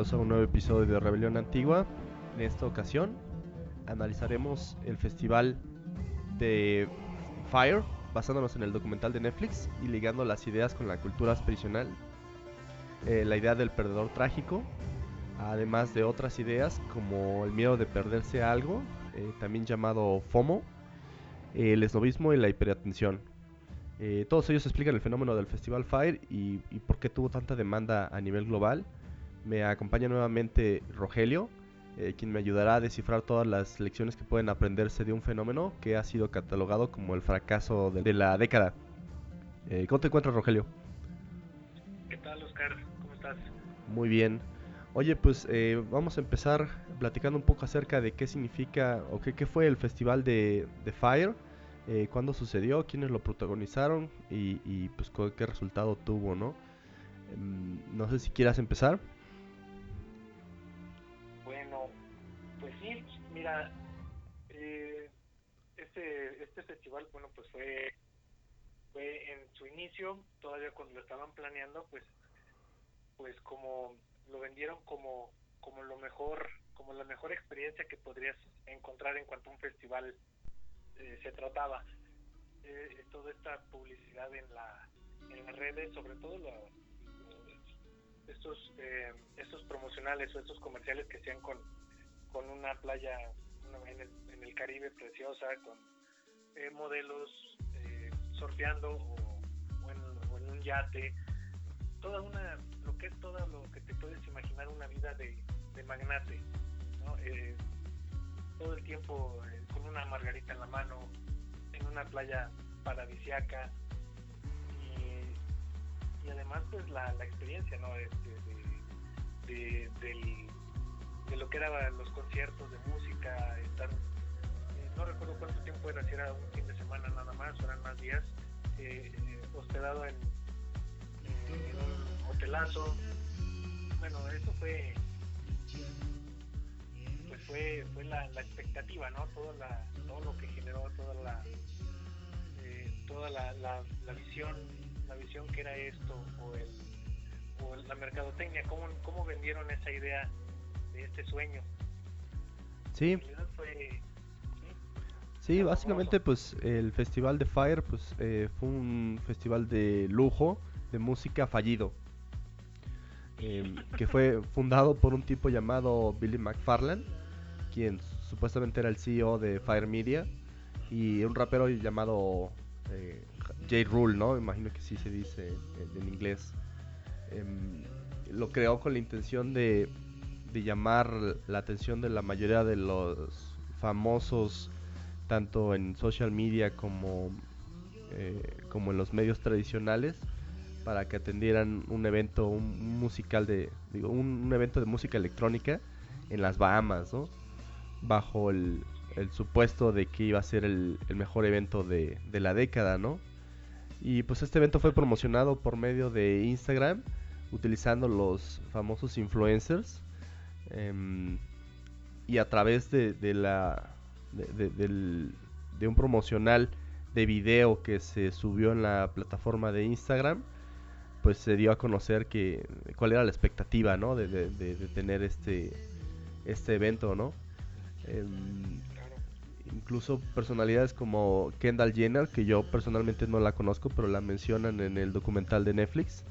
Bienvenidos a un nuevo episodio de Rebelión Antigua. En esta ocasión analizaremos el festival de Fire, basándonos en el documental de Netflix y ligando las ideas con la cultura aspiracional, eh, la idea del perdedor trágico, además de otras ideas como el miedo de perderse algo, eh, también llamado FOMO, el esnovismo y la hiperatención. Eh, todos ellos explican el fenómeno del Festival Fire y, y por qué tuvo tanta demanda a nivel global. Me acompaña nuevamente Rogelio, eh, quien me ayudará a descifrar todas las lecciones que pueden aprenderse de un fenómeno que ha sido catalogado como el fracaso de, de la década. Eh, ¿Cómo te encuentras, Rogelio? ¿Qué tal, Oscar? ¿Cómo estás? Muy bien. Oye, pues eh, vamos a empezar platicando un poco acerca de qué significa o qué, qué fue el festival de, de Fire, eh, cuándo sucedió, quiénes lo protagonizaron y, y, pues qué resultado tuvo, ¿no? Em, no sé si quieras empezar. Mira, eh, este, este festival, bueno, pues fue, fue en su inicio, todavía cuando lo estaban planeando, pues, pues como lo vendieron como, como lo mejor, como la mejor experiencia que podrías encontrar en cuanto a un festival eh, se trataba. Eh, toda esta publicidad en la en las redes, sobre todo la, estos eh, estos promocionales o estos comerciales que hacían con, con una playa en, el, en el Caribe preciosa, con eh, modelos eh, surfeando o, en, o en un yate, toda una, lo que es todo lo que te puedes imaginar una vida de, magnate, ¿no? Eh, todo el tiempo eh, con una margarita en la mano, en una playa paradisiaca y, y además pues la, la experiencia ¿no? Este, de, del- de lo que eran los conciertos de música, estar, eh, no recuerdo cuánto tiempo era, si era un fin de semana nada más o eran más días, eh, eh, hospedado en, un hotelazo. Bueno, eso fue pues fue fue la, la expectativa no todo la todo lo que generó toda la toda la, la, la visión la visión que era esto o el o la mercadotecnia cómo, cómo vendieron esa idea de este sueño Sí, fue Sí, Famoso. básicamente pues el festival de Fire pues eh, fue un festival de lujo de música fallido em, que fue fundado por un tipo llamado Billy McFarland quien supuestamente era el CEO de Fire Media y un rapero llamado eh, J. Rule, ¿no? Imagino que sí se dice en, en inglés. Em, lo creó con la intención de, de llamar la atención de la mayoría de los famosos tanto en social media como, eh, como en los medios tradicionales para que atendieran un evento un, musical de digo un, evento de música electrónica en las Bahamas ¿no? bajo el, el supuesto de que iba a ser el, el mejor evento de, de la década ¿no? y pues este evento fue promocionado por medio de Instagram utilizando los famosos influencers em, y a través de, la de, un promocional de video que se subió en la plataforma de Instagram pues se dio a conocer que cuál era la expectativa no de, tener este este evento no Em, incluso personalidades como Kendall Jenner que yo personalmente no la conozco pero la mencionan en el documental de Netflix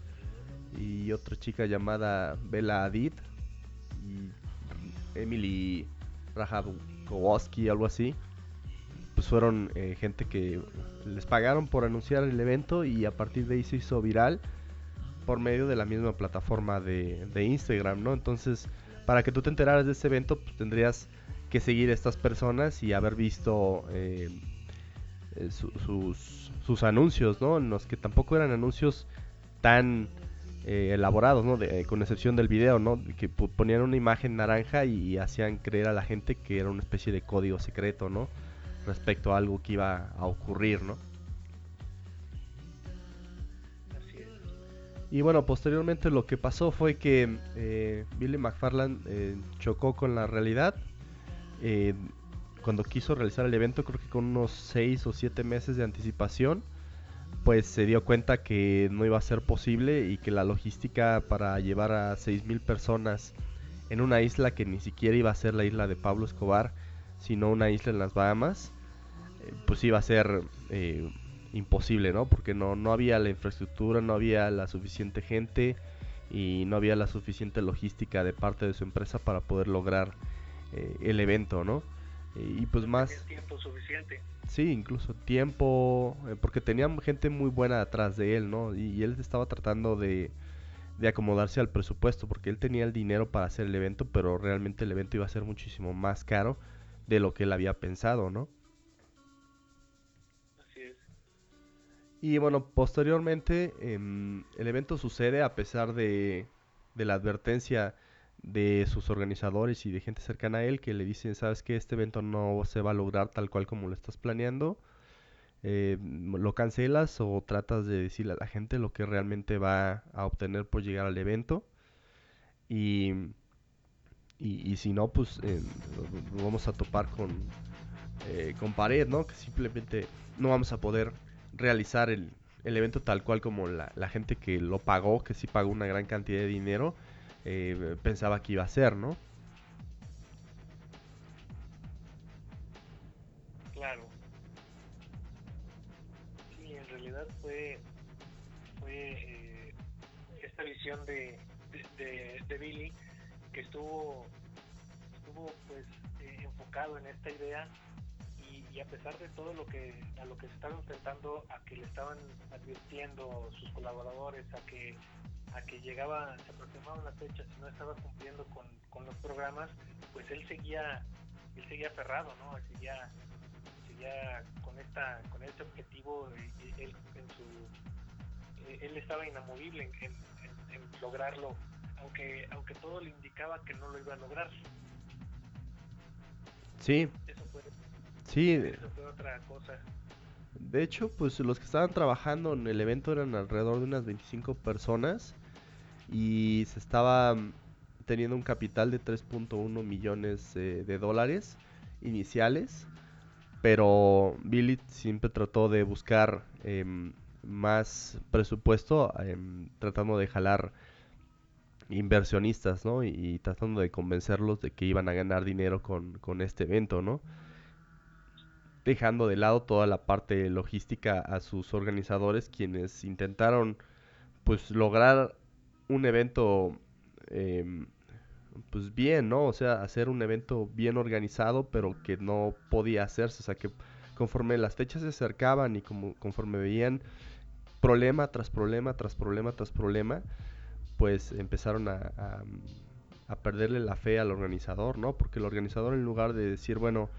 y otra chica llamada Bella Hadid Emily Ratajkowski algo así pues fueron eh, gente que les pagaron por anunciar el evento y a partir de ahí se hizo viral por medio de la misma plataforma de, Instagram, ¿no? Entonces, para que tú te enteraras de este evento, pues, tendrías que seguir a estas personas y haber visto eh, eh, sus, sus anuncios, ¿no? En los que tampoco eran anuncios tan eh, elaborados, ¿no? con excepción del video, ¿no? Que ponían una imagen naranja y, hacían creer a la gente que era una especie de código secreto, ¿no? Respecto a algo que iba a ocurrir, ¿no? Y bueno, posteriormente lo que pasó fue que Billy McFarland chocó con la realidad eh, cuando quiso realizar el evento, creo que con unos 6 o 7 meses de anticipación, pues se dio cuenta que no iba a ser posible y que la logística para llevar a 6.000 personas en una isla que ni siquiera iba a ser la isla de Pablo Escobar, sino una isla en las Bahamas, eh, pues iba a ser eh, imposible, ¿no? Porque no, no había la infraestructura, no había la suficiente gente y no había la suficiente logística de parte de su empresa para poder lograr eh, el evento, ¿no? Y pues más... Tiempo suficiente. Sí, incluso tiempo, eh, porque tenía gente muy buena atrás de él, ¿no? Y, él estaba tratando de, de acomodarse al presupuesto, porque él tenía el dinero para hacer el evento, pero realmente el evento iba a ser muchísimo más caro de lo que él había pensado, ¿no? Así es. Y bueno, posteriormente em, el evento sucede a pesar de, de la advertencia de sus organizadores y de gente cercana a él que le dicen, sabes que este evento no se va a lograr tal cual como lo estás planeando, eh, lo cancelas o tratas de decirle a la gente lo que realmente va a obtener por llegar al evento. Y, y, si no, pues eh, vamos a topar con, eh, con pared, ¿no? Que simplemente no vamos a poder realizar el, el evento tal cual como la, la gente que lo pagó, que sí pagó una gran cantidad de dinero, eh, pensaba que iba a ser, ¿no? Claro. Sí, en realidad fue, fue eh, esta visión de, de, Billy que estuvo, estuvo pues eh, enfocado en esta idea y, a pesar de todo lo que a lo que se estaba enfrentando a que le estaban advirtiendo sus colaboradores a que a que llegaba, se aproximaban las fechas y no estaba cumpliendo con, con los programas, pues él seguía, él seguía aferrado, ¿no? Seguía, seguía con esta, con este objetivo, él en su él estaba inamovible en, en, lograrlo, aunque, aunque todo le indicaba que no lo iba a lograr. Sí. Eso fue, sí. Eso fue otra cosa. De hecho, pues los que estaban trabajando en el evento eran alrededor de unas 25 personas y se estaba mm, teniendo un capital de 3.1 millones eh, de dólares iniciales, pero Billy siempre trató de buscar em, más presupuesto, em, tratando de jalar inversionistas, ¿no? Y, tratando de convencerlos de que iban a ganar dinero con, con este evento, ¿no? Dejando de lado toda la parte logística a sus organizadores, quienes intentaron pues lograr un evento em, pues bien, ¿no? O sea, hacer un evento bien organizado, pero que no podía hacerse, o sea, que conforme las fechas se acercaban y como conforme veían problema tras problema, tras problema, tras problema, pues empezaron a, a, perderle la fe al organizador, ¿no? Porque el organizador en lugar de decir, bueno,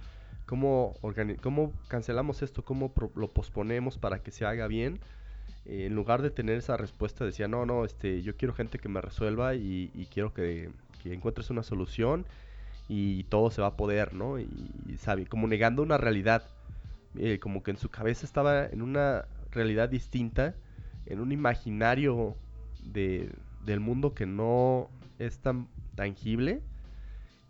¿cómo, cómo cancelamos esto? ¿Cómo lo posponemos para que se haga bien? Eh, en lugar de tener esa respuesta decía, no, no, este, yo quiero gente que me resuelva y, quiero que, encuentres una solución y todo se va a poder, ¿no? Y, sabe, como negando una realidad, eh, como que en su cabeza estaba en una realidad distinta, en un imaginario de, del mundo que no es tan tangible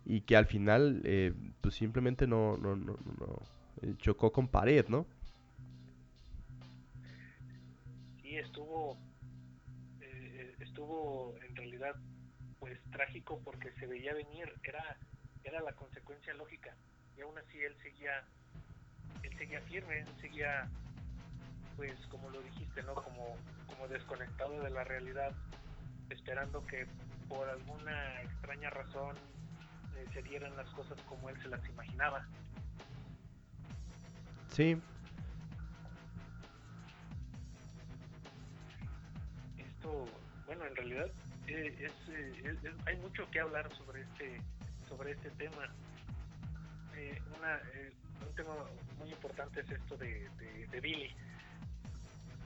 y que al final eh, pues simplemente no, no, no, no chocó con pared, ¿no? Trágico porque se veía venir era era la consecuencia lógica. Y aún así él seguía él seguía firme él seguía pues como lo dijiste no como como desconectado de la realidad esperando que por alguna extraña razón eh, se dieran las cosas como él se las imaginaba. Sí. En realidad eh, es, hay mucho que hablar sobre este sobre este tema. una, un tema muy importante es esto de, de, Billy.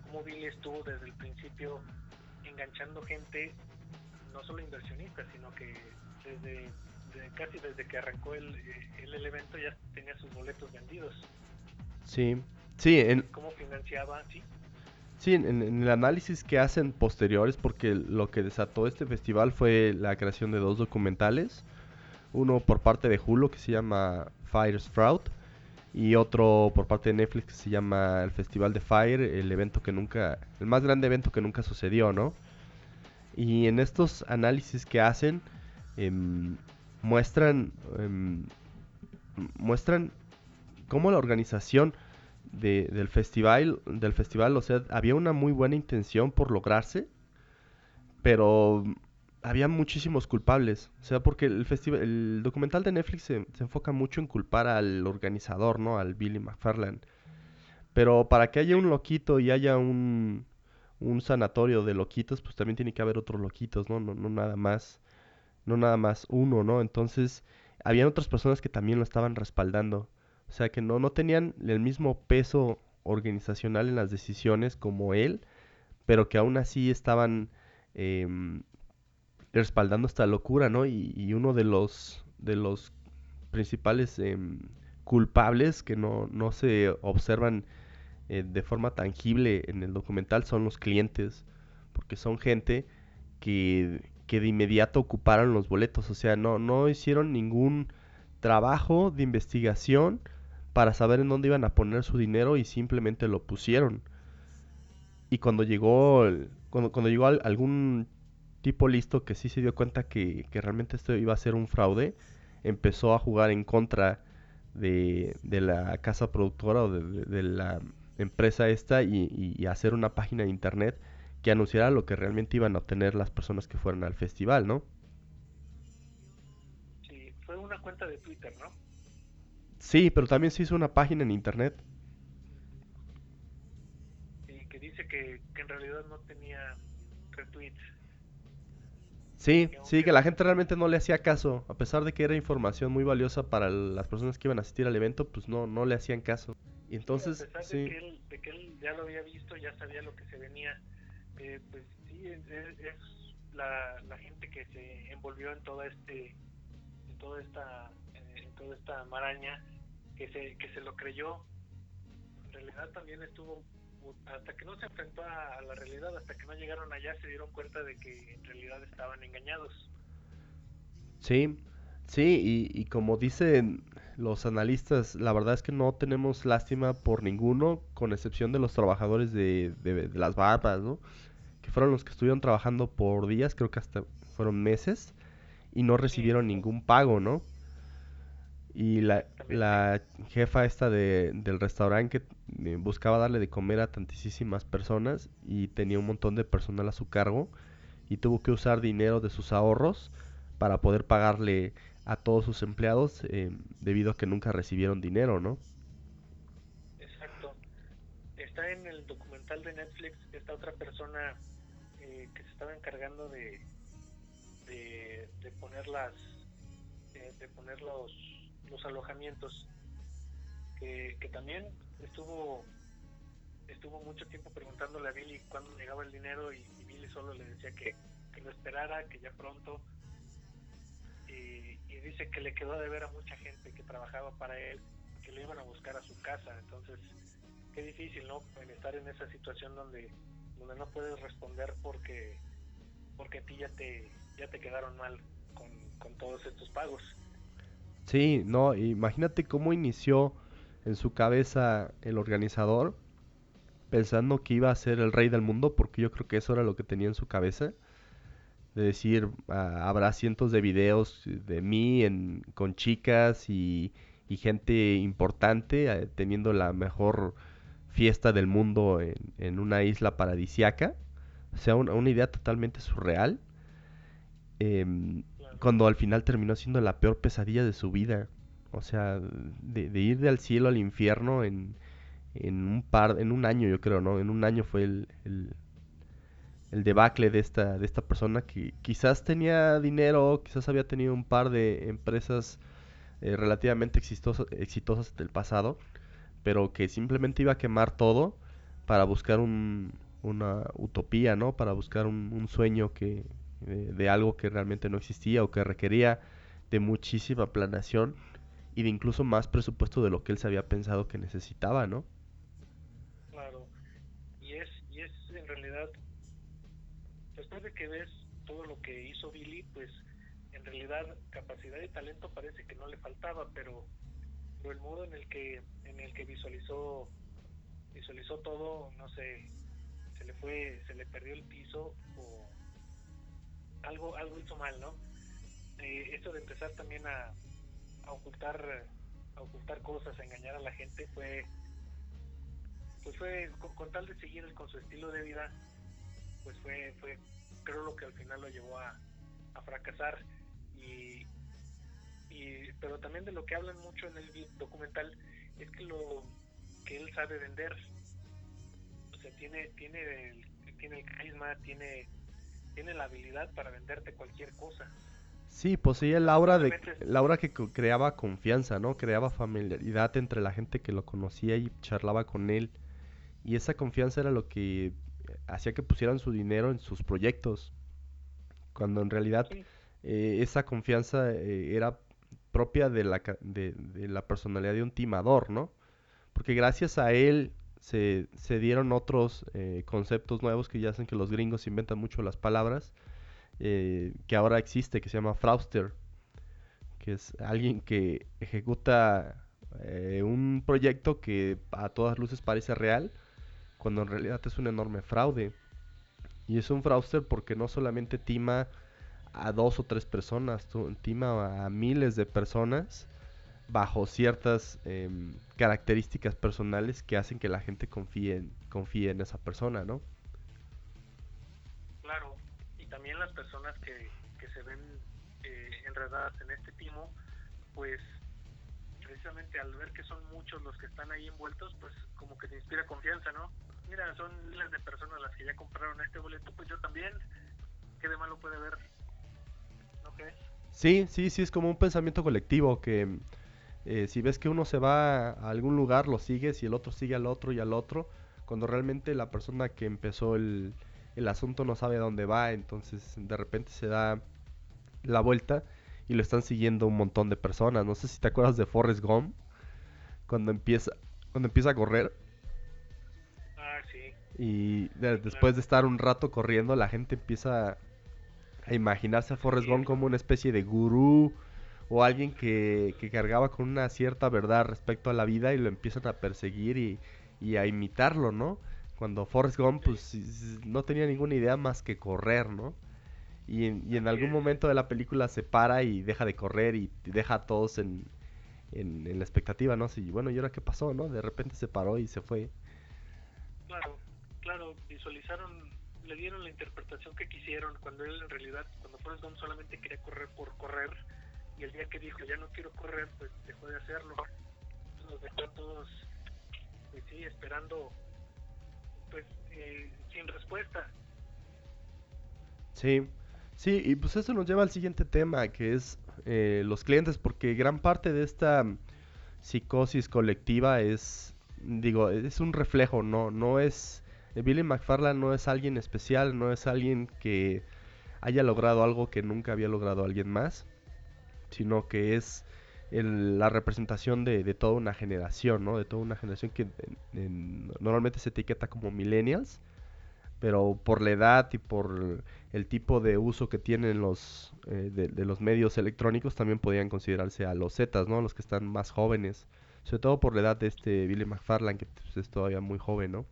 Cómo Billy estuvo desde el principio enganchando gente, no solo inversionistas, sino que desde casi desde que arrancó el, el, evento ya tenía sus boletos vendidos. Sí, sí. En... ¿Cómo financiaba? Sí. Sí, en, el análisis que hacen posteriores, porque lo que desató este festival fue la creación de dos documentales. Uno por parte de Hulu que se llama Fire Sprout y otro por parte de Netflix que se llama el Festival de Fire, el evento que nunca, el más grande evento que nunca sucedió, ¿no? Y en estos análisis que hacen, em, muestran, em, muestran cómo la organización del festival, del festival, o sea, había una muy buena intención por lograrse, pero había muchísimos culpables, o sea, porque el festival, el documental de Netflix se, enfoca mucho en culpar al organizador, ¿no? Al Billy McFarland. Pero para que haya un loquito y haya un, un sanatorio de loquitos, pues también tiene que haber otros loquitos, ¿no? No, no nada más, no nada más uno, ¿no? Entonces, habían otras personas que también lo estaban respaldando. O sea, que no, no tenían el mismo peso organizacional en las decisiones como él, pero que aún así estaban em, respaldando esta locura, ¿no? Y, uno de los, de los principales em, culpables que no, no se observan eh, de forma tangible en el documental son los clientes, porque son gente que, que de inmediato ocuparon los boletos, o sea, no, no hicieron ningún trabajo de investigación para saber en dónde iban a poner su dinero y simplemente lo pusieron. Y cuando llegó, cuando, cuando llegó algún tipo listo que sí se dio cuenta que, realmente esto iba a ser un fraude, empezó a jugar en contra de, la casa productora o de, la empresa esta y, hacer una página de internet que anunciara lo que realmente iban a obtener las personas que fueran al festival, ¿no? Sí, fue una cuenta de Twitter, ¿no? Sí, pero también se hizo una página en internet. Sí, que dice que, que en realidad no tenía retweets. Sí, sí, que la gente realmente no le hacía caso, a pesar de que era información muy valiosa para las personas que iban a asistir al evento, pues no, no le hacían caso. Y entonces, a pesar de, que él, de, que él, ya lo había visto, ya sabía lo que se venía, eh, pues sí, es, la, la, gente que se envolvió en toda este, en toda esta, toda esta maraña, que se, que se lo creyó. En realidad también estuvo hasta que no se enfrentó a, la realidad, hasta que no llegaron allá, se dieron cuenta de que en realidad estaban engañados. Sí, sí, y, como dicen los analistas, la verdad es que no tenemos lástima por ninguno, con excepción de los trabajadores de, de, las barbas, ¿no? Que fueron los que estuvieron trabajando por días, creo que hasta fueron meses, y no recibieron ningún pago, ¿no? Y la, la jefa esta de, del restaurante que eh, buscaba darle de comer a tantísimas personas y tenía un montón de personal a su cargo y tuvo que usar dinero de sus ahorros para poder pagarle a todos sus empleados eh, debido a que nunca recibieron dinero, ¿no? Exacto. Está en el documental de Netflix esta otra persona eh, que se estaba encargando de, de, de poner las de poner los los alojamientos, que, que también estuvo estuvo mucho tiempo preguntándole a Billy cuándo llegaba el dinero y, Billy solo le decía que, que, lo esperara, que ya pronto. Y, dice que le quedó de ver a mucha gente que trabajaba para él, que le iban a buscar a su casa. Entonces, qué difícil, ¿no? En estar en esa situación donde, donde no puedes responder porque, porque a ti ya te, ya te quedaron mal con, con todos estos pagos. Sí, no, imagínate cómo inició en su cabeza el organizador pensando que iba a ser el rey del mundo, porque yo creo que eso era lo que tenía en su cabeza. De decir, ah, habrá cientos de videos de mí con chicas y, gente importante eh, teniendo la mejor fiesta del mundo en, una isla paradisiaca. O sea, una idea totalmente surreal. Em, cuando al final terminó siendo la peor pesadilla de su vida. O sea, de, ir del cielo al infierno en, en un par, en un año yo creo, ¿no? En un año fue el, el, debacle de esta, de esta persona que quizás tenía dinero, quizás había tenido un par de empresas eh, relativamente exitosas, exitosas del pasado, pero que simplemente iba a quemar todo para buscar una utopía, ¿no? Para buscar un, sueño que, de algo que realmente no existía o que requería de muchísima planeación y de incluso más presupuesto de lo que él se había pensado que necesitaba, ¿no? Claro. Y es, y es en realidad, después de que ves todo lo que hizo Billy, pues en realidad capacidad y talento parece que no le faltaba, pero, pero el modo en el que en el que visualizó visualizó todo, no sé, se le fue, se le perdió el piso o algo algo hizo mal, ¿no? Esto de empezar también a, ocultar a ocultar cosas, a engañar a la gente fue pues fue con, tal de seguir con su estilo de vida pues fue fue creo lo que al final lo llevó a, a fracasar y, y pero también de lo que hablan mucho en el documental es que lo que él sabe vender o sea tiene tiene tiene el carisma tiene tiene la habilidad para venderte cualquier cosa Sí, poseía el aura de la aura que creaba confianza, ¿no? Creaba familiaridad entre la gente que lo conocía y charlaba con él. Y esa confianza era lo que hacía que pusieran su dinero en sus proyectos. Cuando en realidad eh, esa confianza eh, era propia de la, de, la personalidad de un timador, ¿no? Porque gracias a él se, se dieron otros eh, conceptos nuevos que ya hacen que los gringos inventan mucho las palabras eh, que ahora existe, que se llama Frauster, que es alguien que ejecuta eh, un proyecto que a todas luces parece real, cuando en realidad es un enorme fraude. Y es un frauster porque no solamente tima a dos o tres personas, tima a miles de personas bajo ciertas em, características personales que hacen que la gente confíe en, confíe en esa persona, ¿no? también las personas que, que se ven eh, enredadas en este timo, pues precisamente al ver que son muchos los que están ahí envueltos, pues como que te inspira confianza, ¿no? Mira, son miles de personas las que ya compraron este boleto, pues yo también, ¿qué de malo puede haber? ¿No crees? Sí, sí, sí, es como un pensamiento colectivo que eh, si ves que uno se va a algún lugar, lo sigues y el otro sigue al otro y al otro, cuando realmente la persona que empezó el, el asunto no sabe a dónde va, entonces de repente se da la vuelta y lo están siguiendo un montón de personas. No sé si te acuerdas de Forrest Gump cuando empieza cuando empieza a correr. Ah, sí. Y después de estar un rato corriendo, la gente empieza a imaginarse a Forrest Gump como una especie de gurú o alguien que, que, cargaba con una cierta verdad respecto a la vida y lo empiezan a perseguir y, y a imitarlo, ¿no? Cuando Forrest Gump pues no tenía ninguna idea más que correr, ¿no? Y en, y en algún momento de la película se para y deja de correr y deja a todos en, en, la expectativa, ¿no? Y bueno, ¿y ahora qué pasó, no? De repente se paró y se fue. Claro, claro, visualizaron, le dieron la interpretación que quisieron cuando él en realidad, cuando Forrest Gump solamente quería correr por correr el día que dijo ya no quiero correr, pues dejó de hacerlo. Nos dejó todos, pues sí, esperando pues eh, sin respuesta. Sí, sí, y pues eso nos lleva al siguiente tema, que es eh, los clientes, porque gran parte de esta psicosis colectiva es, digo, es un reflejo, no, no es, Billy McFarland no es alguien especial, no es alguien que haya logrado algo que nunca había logrado alguien más, sino que es la representación de, toda una generación, ¿no? De toda una generación que normalmente se etiqueta como millennials, pero por la edad y por el tipo de uso que tienen los eh, de, los medios electrónicos también podrían considerarse a los Zetas, ¿no? Los que están más jóvenes, sobre todo por la edad de este Billy McFarland que pues, es todavía muy joven, ¿no?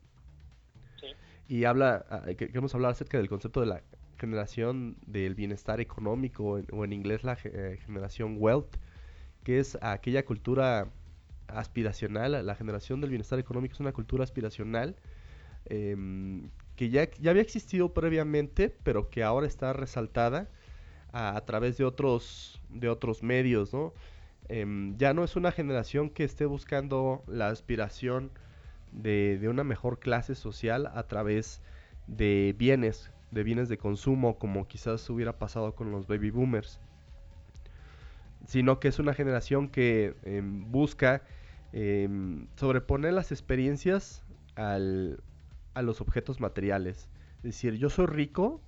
Sí. Y habla, ah, queremos hablar acerca del concepto de la generación del bienestar económico o en inglés la eh, generación wealth que es aquella cultura aspiracional, la generación del bienestar económico es una cultura aspiracional em, que ya, ya había existido previamente, pero que ahora está resaltada a, través de otros, de otros medios, ¿no? Em, ya no es una generación que esté buscando la aspiración de, de, una mejor clase social a través de bienes de bienes de consumo como quizás hubiera pasado con los baby boomers, sino que es una generación que em, busca em, sobreponer las experiencias al, a los objetos materiales. Es decir, yo soy rico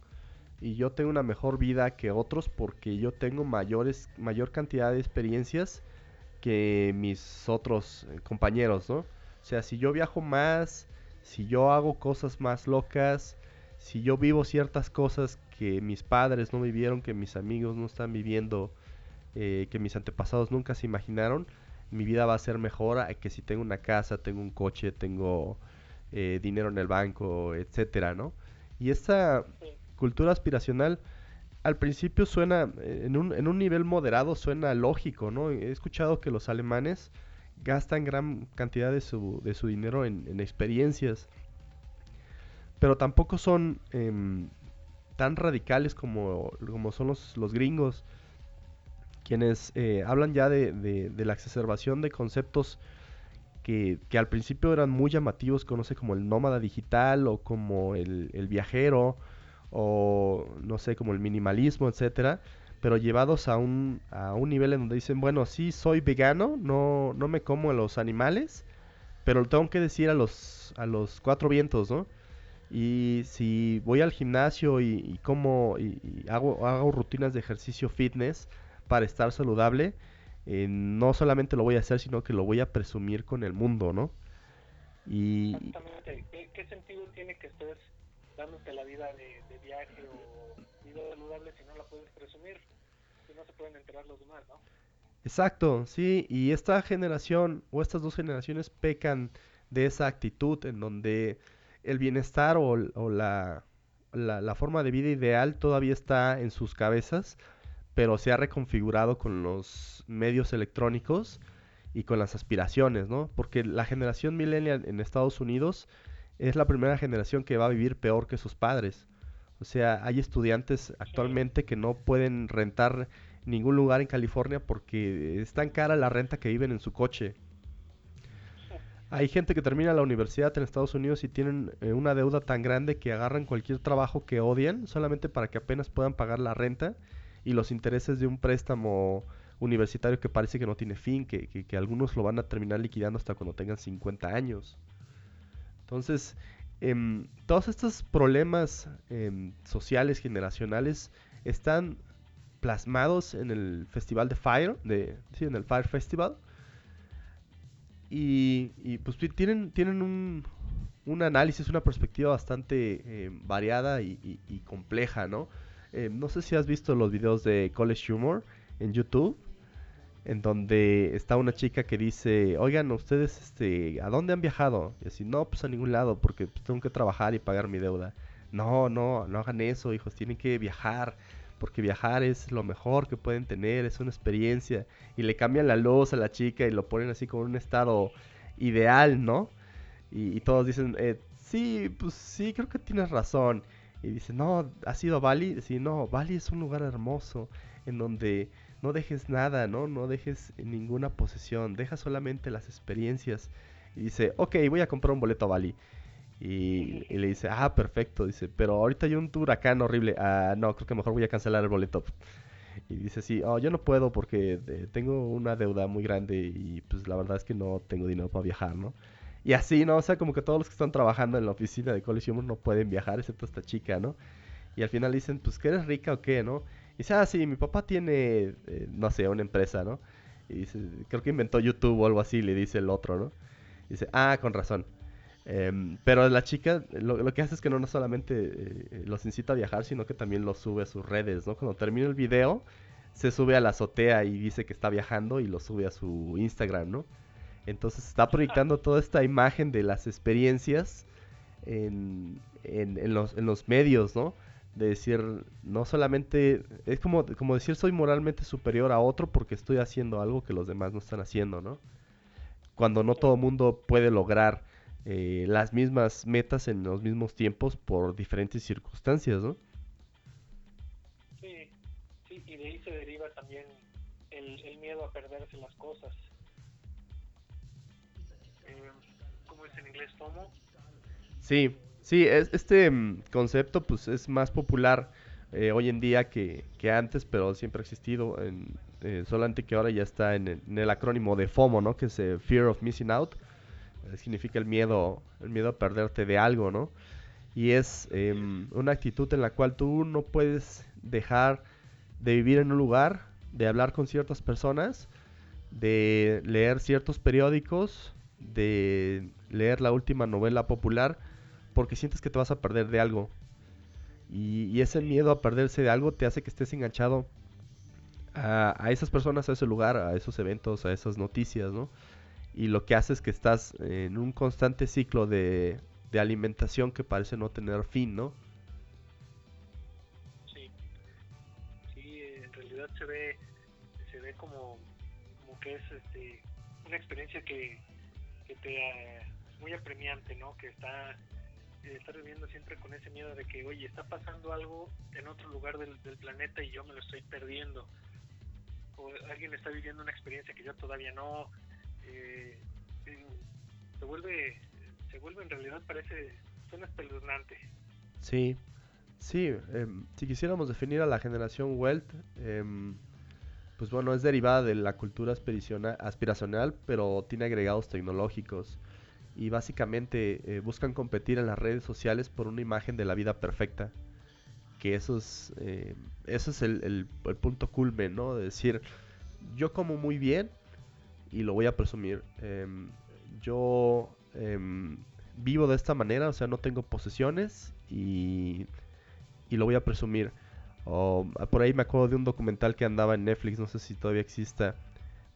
y yo tengo una mejor vida que otros porque yo tengo mayores, mayor cantidad de experiencias que mis otros eh, compañeros, ¿no? O sea, si yo viajo más, si yo hago cosas más locas, si yo vivo ciertas cosas que mis padres no vivieron, que mis amigos no están viviendo, eh, que mis antepasados nunca se imaginaron, mi vida va a ser mejor a que si tengo una casa, tengo un coche, tengo eh, dinero en el banco, etcétera, ¿no? Y esta cultura aspiracional al principio suena, eh, en un, en un nivel moderado, suena lógico, ¿no? He escuchado que los alemanes gastan gran cantidad de su, de su dinero en, experiencias, pero tampoco son em, tan radicales como, como son los, los gringos, quienes eh, hablan ya de, de, la exacerbación de conceptos que, que, al principio eran muy llamativos, conoce como el nómada digital o como el, el viajero o no sé, como el minimalismo, etcétera, pero llevados a un, a un nivel en donde dicen, bueno, sí soy vegano, no, no me como a los animales, pero lo tengo que decir a los, a los cuatro vientos, ¿no? Y si voy al gimnasio y, como y, hago, hago rutinas de ejercicio fitness para estar saludable, eh, no solamente lo voy a hacer, sino que lo voy a presumir con el mundo, ¿no? Y... Exactamente. ¿Qué, sentido tiene que estés dándote la vida de, viaje o vida saludable si no la puedes presumir, si no se pueden enterar los demás, ¿no? Exacto, sí, y esta generación o estas dos generaciones pecan de esa actitud en donde el bienestar o, la, la, forma de vida ideal todavía está en sus cabezas, pero se ha reconfigurado con los medios electrónicos y con las aspiraciones, ¿no? Porque la generación millennial en Estados Unidos es la primera generación que va a vivir peor que sus padres. O sea, hay estudiantes actualmente que no pueden rentar ningún lugar en California porque es tan cara la renta que viven en su coche. Hay gente que termina la universidad en Estados Unidos y tienen eh, una deuda tan grande que agarran cualquier trabajo que odian solamente para que apenas puedan pagar la renta y los intereses de un préstamo universitario que parece que no tiene fin, que, que algunos lo van a terminar liquidando hasta cuando tengan 50 años. Entonces, em, todos estos problemas em, sociales, generacionales, están plasmados en el Festival de Fire, de, sí, en el Fire Festival. Y, pues tienen, tienen un, un, análisis, una perspectiva bastante em, variada y, y, compleja, ¿no? no sé si has visto los videos de College Humor en YouTube en donde está una chica que dice, oigan, ustedes, este, ¿a dónde han viajado? Y así, no, pues a ningún lado, porque pues, tengo que trabajar y pagar mi deuda. No, no, no hagan eso, hijos, tienen que viajar, porque viajar es lo mejor que pueden tener, es una experiencia. Y le cambian la luz a la chica y lo ponen así como en un estado ideal, ¿no? Y, todos dicen, eh, sí, pues sí, creo que tienes razón. Y dice, no, ¿has ido a Bali? Sí, no, Bali es un lugar hermoso en donde no dejes nada, ¿no? No dejes ninguna posesión, deja solamente las experiencias. Y dice, ok, voy a comprar un boleto a Bali. Y, le dice, ah, perfecto, dice, pero ahorita hay un huracán horrible. Ah, no, creo que mejor voy a cancelar el boleto. Y dice, sí, oh, yo no puedo porque eh, tengo una deuda muy grande y pues la verdad es que no tengo dinero para viajar, ¿no? Y así, ¿no? O sea, como que todos los que están trabajando en la oficina de College no pueden viajar, excepto esta chica, ¿no? Y al final dicen, pues, ¿que eres rica o qué, no? Y dice, ah, sí, mi papá tiene, eh, no sé, una empresa, ¿no? Y dice, creo que inventó YouTube o algo así, le dice el otro, ¿no? Y dice, ah, con razón. Em, pero la chica lo, que hace es que no, no solamente eh, los incita a viajar, sino que también los sube a sus redes, ¿no? Cuando termina el video, se sube a la azotea y dice que está viajando y lo sube a su Instagram, ¿no? Entonces está proyectando toda esta imagen de las experiencias en, en, en, los, en los medios, ¿no? de decir, no solamente, es como, como decir soy moralmente superior a otro porque estoy haciendo algo que los demás no están haciendo, ¿no? Cuando no todo mundo puede lograr eh, las mismas metas en los mismos tiempos por diferentes circunstancias, ¿no? Sí, sí, y de ahí se deriva también el, miedo a perderse las cosas. Eh, ¿Cómo es en inglés FOMO? Sí, Sí, es, este mm, concepto pues es más popular eh, hoy en día que, que antes, pero siempre ha existido, en, eh, solamente que ahora ya está en el, en el acrónimo de FOMO, ¿no? Que es eh, Fear of Missing Out, significa el miedo, el miedo a perderte de algo, ¿no? Y es em, una actitud en la cual tú no puedes dejar de vivir en un lugar, de hablar con ciertas personas, de leer ciertos periódicos, de leer la última novela popular, porque sientes que te vas a perder de algo. Y, ese miedo a perderse de algo te hace que estés enganchado a esas personas, a ese lugar, a esos eventos, a esas noticias, ¿no? Y lo que hace es que estás en un constante ciclo de, de alimentación que parece no tener fin, ¿no? Sí, sí, en realidad se ve, se ve como, como que es este, una experiencia que, que te eh, muy apremiante, ¿no? Que está eh, viviendo siempre con ese miedo de que, oye, está pasando algo en otro lugar del, del planeta y yo me lo estoy perdiendo. O alguien está viviendo una experiencia que yo todavía no. Eh, eh, se vuelve, se vuelve en realidad parece, suena espeluznante. Sí, sí. em, si quisiéramos definir a la generación Wealth, em, pues bueno, es derivada de la cultura aspiracional, pero tiene agregados tecnológicos. Y básicamente eh, buscan competir en las redes sociales por una imagen de la vida perfecta. Que eso es, eh, eso es el, el- el punto culmen, ¿no? De decir, yo como muy bien y lo voy a presumir. em, yo em, vivo de esta manera, o sea, no tengo posesiones y, y lo voy a presumir. O, ah, por ahí me acuerdo de un documental que andaba en Netflix, no sé si todavía exista,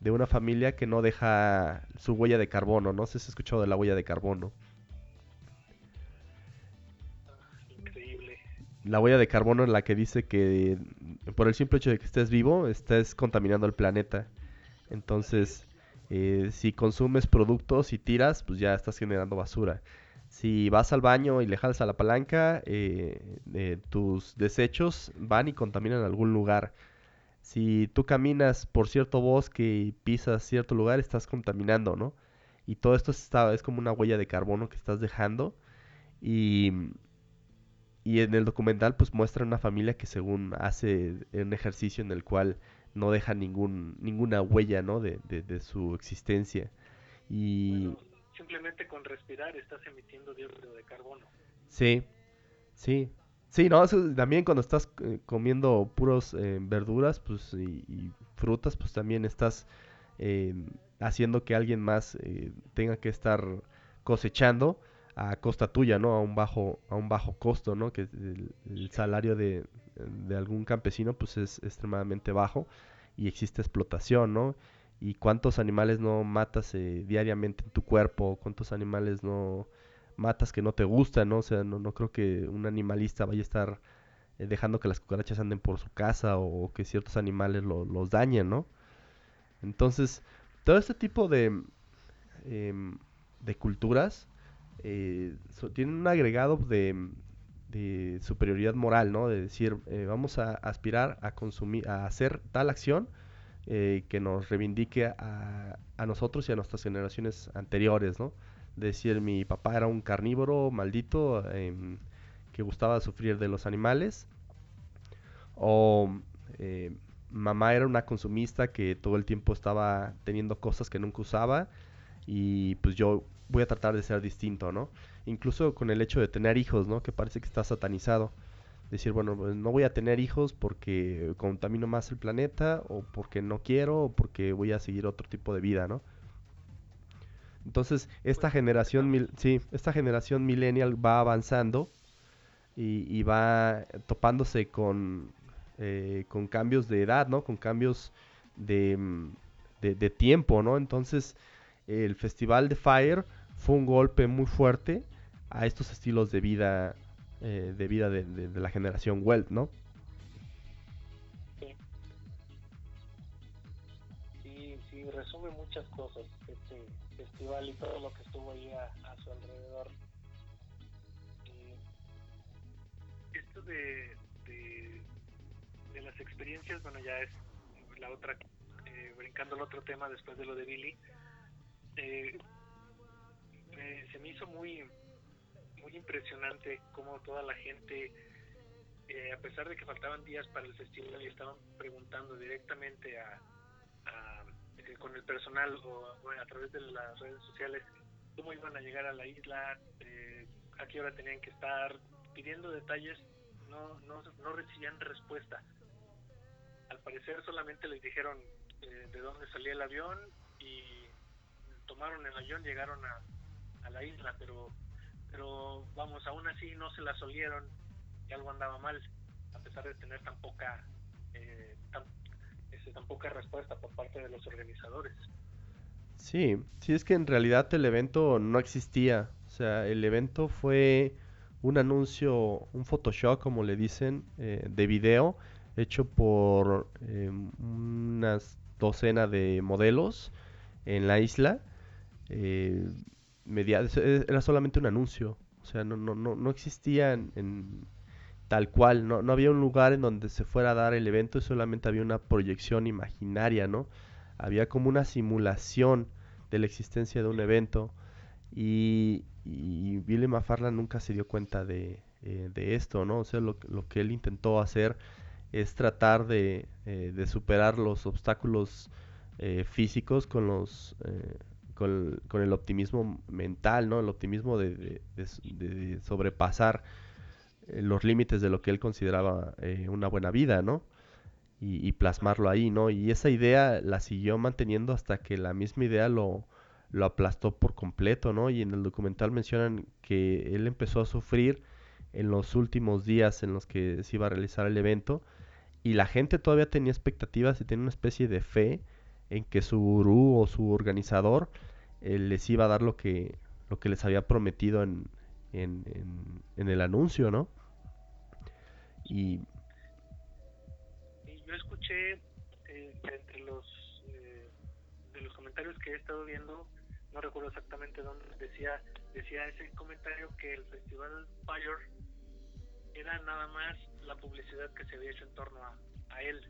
de una familia que no deja su huella de carbono. No sé si has escuchado de la huella de carbono. Increíble. La huella de carbono en la que dice que por el simple hecho de que estés vivo, estés contaminando el planeta. Entonces, eh, si consumes productos y tiras, pues ya estás generando basura. Si vas al baño y le jalas a la palanca, eh, eh, tus desechos van y contaminan algún lugar. Si tú caminas por cierto bosque y pisas cierto lugar, estás contaminando, ¿no? Y todo esto es como una huella de carbono que estás dejando. Y, y en el documental pues muestra una familia que según hace un ejercicio en el cual no deja ningún, ninguna huella, ¿no? de, de, de su existencia. Y Bueno, simplemente con respirar estás emitiendo dióxido de carbono. sí, sí. Sí, no, eso también cuando estás eh, comiendo puros eh, verduras pues, y, y frutas, pues también estás eh, haciendo que alguien más eh, tenga que estar cosechando a costa tuya, ¿no? A un bajo, a un bajo costo, ¿no? Que el, el salario de, de algún campesino pues es extremadamente bajo y existe explotación, ¿no? Y cuántos animales no matas eh, diariamente en tu cuerpo, cuántos animales no matas que no te gustan, ¿no? O sea, no, no creo que un animalista vaya a estar eh, dejando que las cucarachas anden por su casa o que ciertos animales lo- los dañen, ¿no? Entonces, todo este tipo de, em, de culturas eh, tienen un agregado de, de superioridad moral, ¿no? De decir, eh, vamos a aspirar a consumir, a hacer tal acción eh, que nos reivindique a, a nosotros y a nuestras generaciones anteriores, ¿no? Decir, mi papá era un carnívoro maldito em, que gustaba sufrir de los animales, o eh, mamá era una consumista que todo el tiempo estaba teniendo cosas que nunca usaba y pues yo voy a tratar de ser distinto, ¿no? Incluso con el hecho de tener hijos, ¿no? Que parece que está satanizado. Decir, bueno, pues no voy a tener hijos porque contamino más el planeta o porque no quiero o porque voy a seguir otro tipo de vida, ¿no? Entonces, esta Pues generación, mil- sí, esta generación millennial va avanzando y, y va topándose con, eh, con cambios de edad, ¿no? Con cambios de, mm, de, de tiempo, ¿no? Entonces, el Festival de Fire fue un golpe muy fuerte a estos estilos de vida, eh, de vida de, de- de la generación Wealth, ¿no? Sí, sí, sí, resume muchas cosas este festival y todo lo que estuvo ahí a, a su alrededor. Y esto de, de, de las experiencias, bueno, ya es la otra, eh, brincando al otro tema después de lo de Billy, eh, me- se me hizo muy, muy impresionante cómo toda la gente, eh, a pesar de que faltaban días para el festival y estaban preguntando directamente a, eh, con el personal o, a través de las redes sociales cómo iban a llegar a la isla, eh, a qué hora tenían que estar, pidiendo detalles, no, no, no recibían respuesta. Al parecer solamente les dijeron de dónde salía el avión y tomaron el avión, llegaron a, la isla, pero pero vamos, aún así no se la solieron y algo andaba mal, a pesar de tener tan poca, eh, tan, este, tan poca respuesta por parte de los organizadores. Sí, sí es que en realidad el evento no existía, o sea, el evento fue un anuncio, un Photoshop, como le dicen, eh, de video, hecho por eh, unas docena de modelos en la isla. Eh, era solamente un anuncio, o sea, no, no, no, no existía en, tal cual, no, no había un lugar en donde se fuera a dar el evento, solamente había una proyección imaginaria, ¿no? Había como una simulación de la existencia de un evento y, y McFarland nunca se dio cuenta de, eh, de esto, ¿no? O sea, lo, lo, que él intentó hacer es tratar de, eh, de superar los obstáculos eh, físicos con los con, el optimismo mental, ¿no? El optimismo de, sobrepasar eh, los límites de lo que él consideraba eh, una buena vida, ¿no? Y, plasmarlo ahí, ¿no? Y esa idea la siguió manteniendo hasta que la misma idea lo, lo aplastó por completo, ¿no? Y en el documental mencionan que él empezó a sufrir en los últimos días en los que se iba a realizar el evento y la gente todavía tenía expectativas y tenía una especie de fe en que su gurú o su organizador eh, les iba a dar lo que, lo que les había prometido en, en, en, el anuncio, ¿no? Y... yo escuché eh, entre los, eh, de los comentarios que he estado viendo, no recuerdo exactamente dónde, decía, decía ese comentario que el festival Fire era nada más la publicidad que se había hecho en torno a, a él.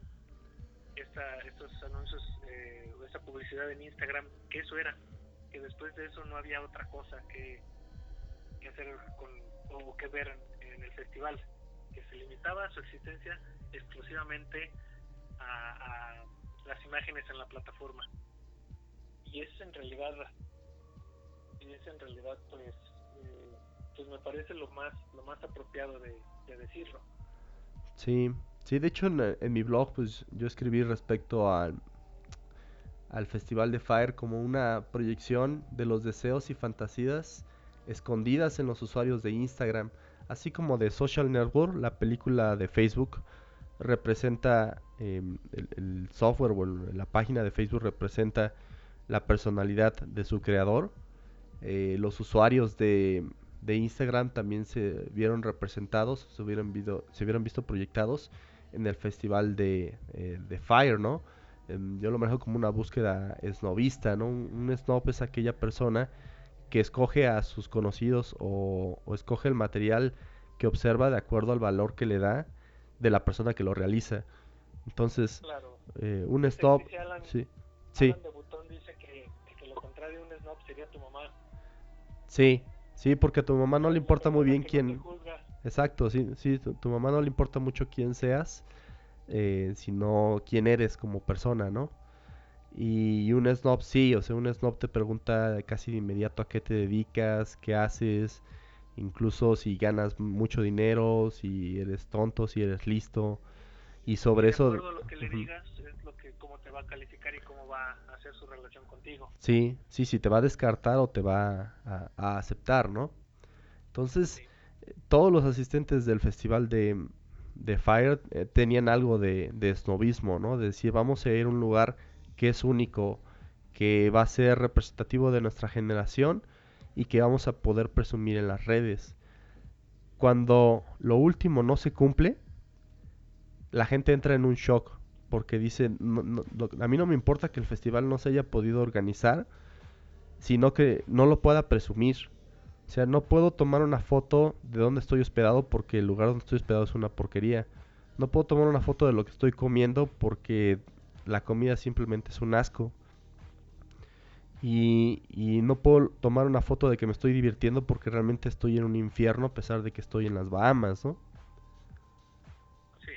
Esta, estos anuncios, eh, esa publicidad en Instagram, que eso era que después de eso no había otra cosa que, que hacer con, o que ver en, el festival, que se limitaba su existencia exclusivamente a, las imágenes en la plataforma. Y es en realidad, y es en realidad pues, eh, pues me parece lo más, lo más apropiado de, decirlo. Sí, sí, de hecho en, mi blog pues yo escribí respecto al al Festival de Fire como una proyección de los deseos y fantasías escondidas en los usuarios de Instagram, así como de Social Network, la película de Facebook representa em, el, software o la página de Facebook representa la personalidad de su creador. Eh, los usuarios de, de, Instagram también se vieron representados, se hubieran, se vieron visto proyectados en el festival de, eh, de Fire, ¿no? Em, yo lo manejo como una búsqueda snobista, ¿no? Un, snob es aquella persona que escoge a sus conocidos o, escoge el material que observa de acuerdo al valor que le da de la persona que lo realiza. Entonces, eh, un snob... sí, sí. dice que, lo contrario un snob sería tu mamá. Sí, sí, porque a tu mamá no le importa muy bien quién... Exacto, sí, sí, tu mamá no le importa mucho quién seas eh, sino quién eres como persona, ¿no? Y un snob sí, o sea, un snob te pregunta casi de inmediato a qué te dedicas, qué haces, incluso si ganas mucho dinero, si eres tonto, si eres listo. Y sobre eso... lo que le digas es lo que, cómo te va a calificar y cómo va a hacer su relación contigo. Sí, sí, si te va a descartar o te va a, aceptar, ¿no? Entonces, todos los asistentes del festival de, Fire eh, tenían algo de, de snobismo, ¿no? De decir, vamos a ir a un lugar que es único, que va a ser representativo de nuestra generación y que vamos a poder presumir en las redes. Cuando lo último no se cumple, la gente entra en un shock porque dice, a mí no me importa que el festival no se haya podido organizar, sino que no lo pueda presumir. O sea, no puedo tomar una foto de dónde estoy hospedado porque el lugar donde estoy hospedado es una porquería. No puedo tomar una foto de lo que estoy comiendo porque la comida simplemente es un asco. y, y no puedo tomar una foto de que me estoy divirtiendo porque realmente estoy en un infierno a pesar de que estoy en las Bahamas, ¿no? Sí,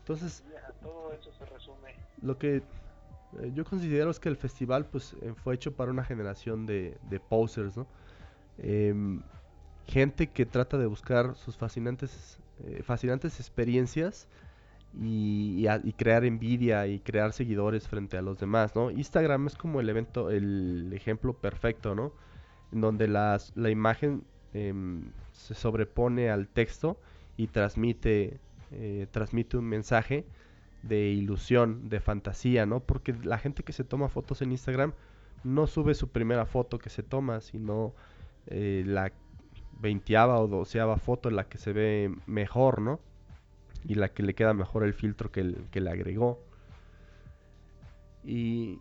Entonces, ya, todo eso se resume. lo que eh, yo considero es que el festival pues eh, fue hecho para una generación de, de posers, ¿no? Em, gente que trata de buscar sus fascinantes, eh, fascinantes experiencias y, y crear envidia y crear seguidores frente a los demás, ¿no? Instagram es como el evento, el ejemplo perfecto, ¿no? En donde las- la imagen em, se sobrepone al texto y transmite, transmite un mensaje de ilusión, de fantasía, ¿no? Porque la gente que se toma fotos en Instagram no sube su primera foto que se toma, sino eh, la veinteava o doceava foto en la que se ve mejor, ¿no? Y la que le queda mejor el filtro que, le agregó. Y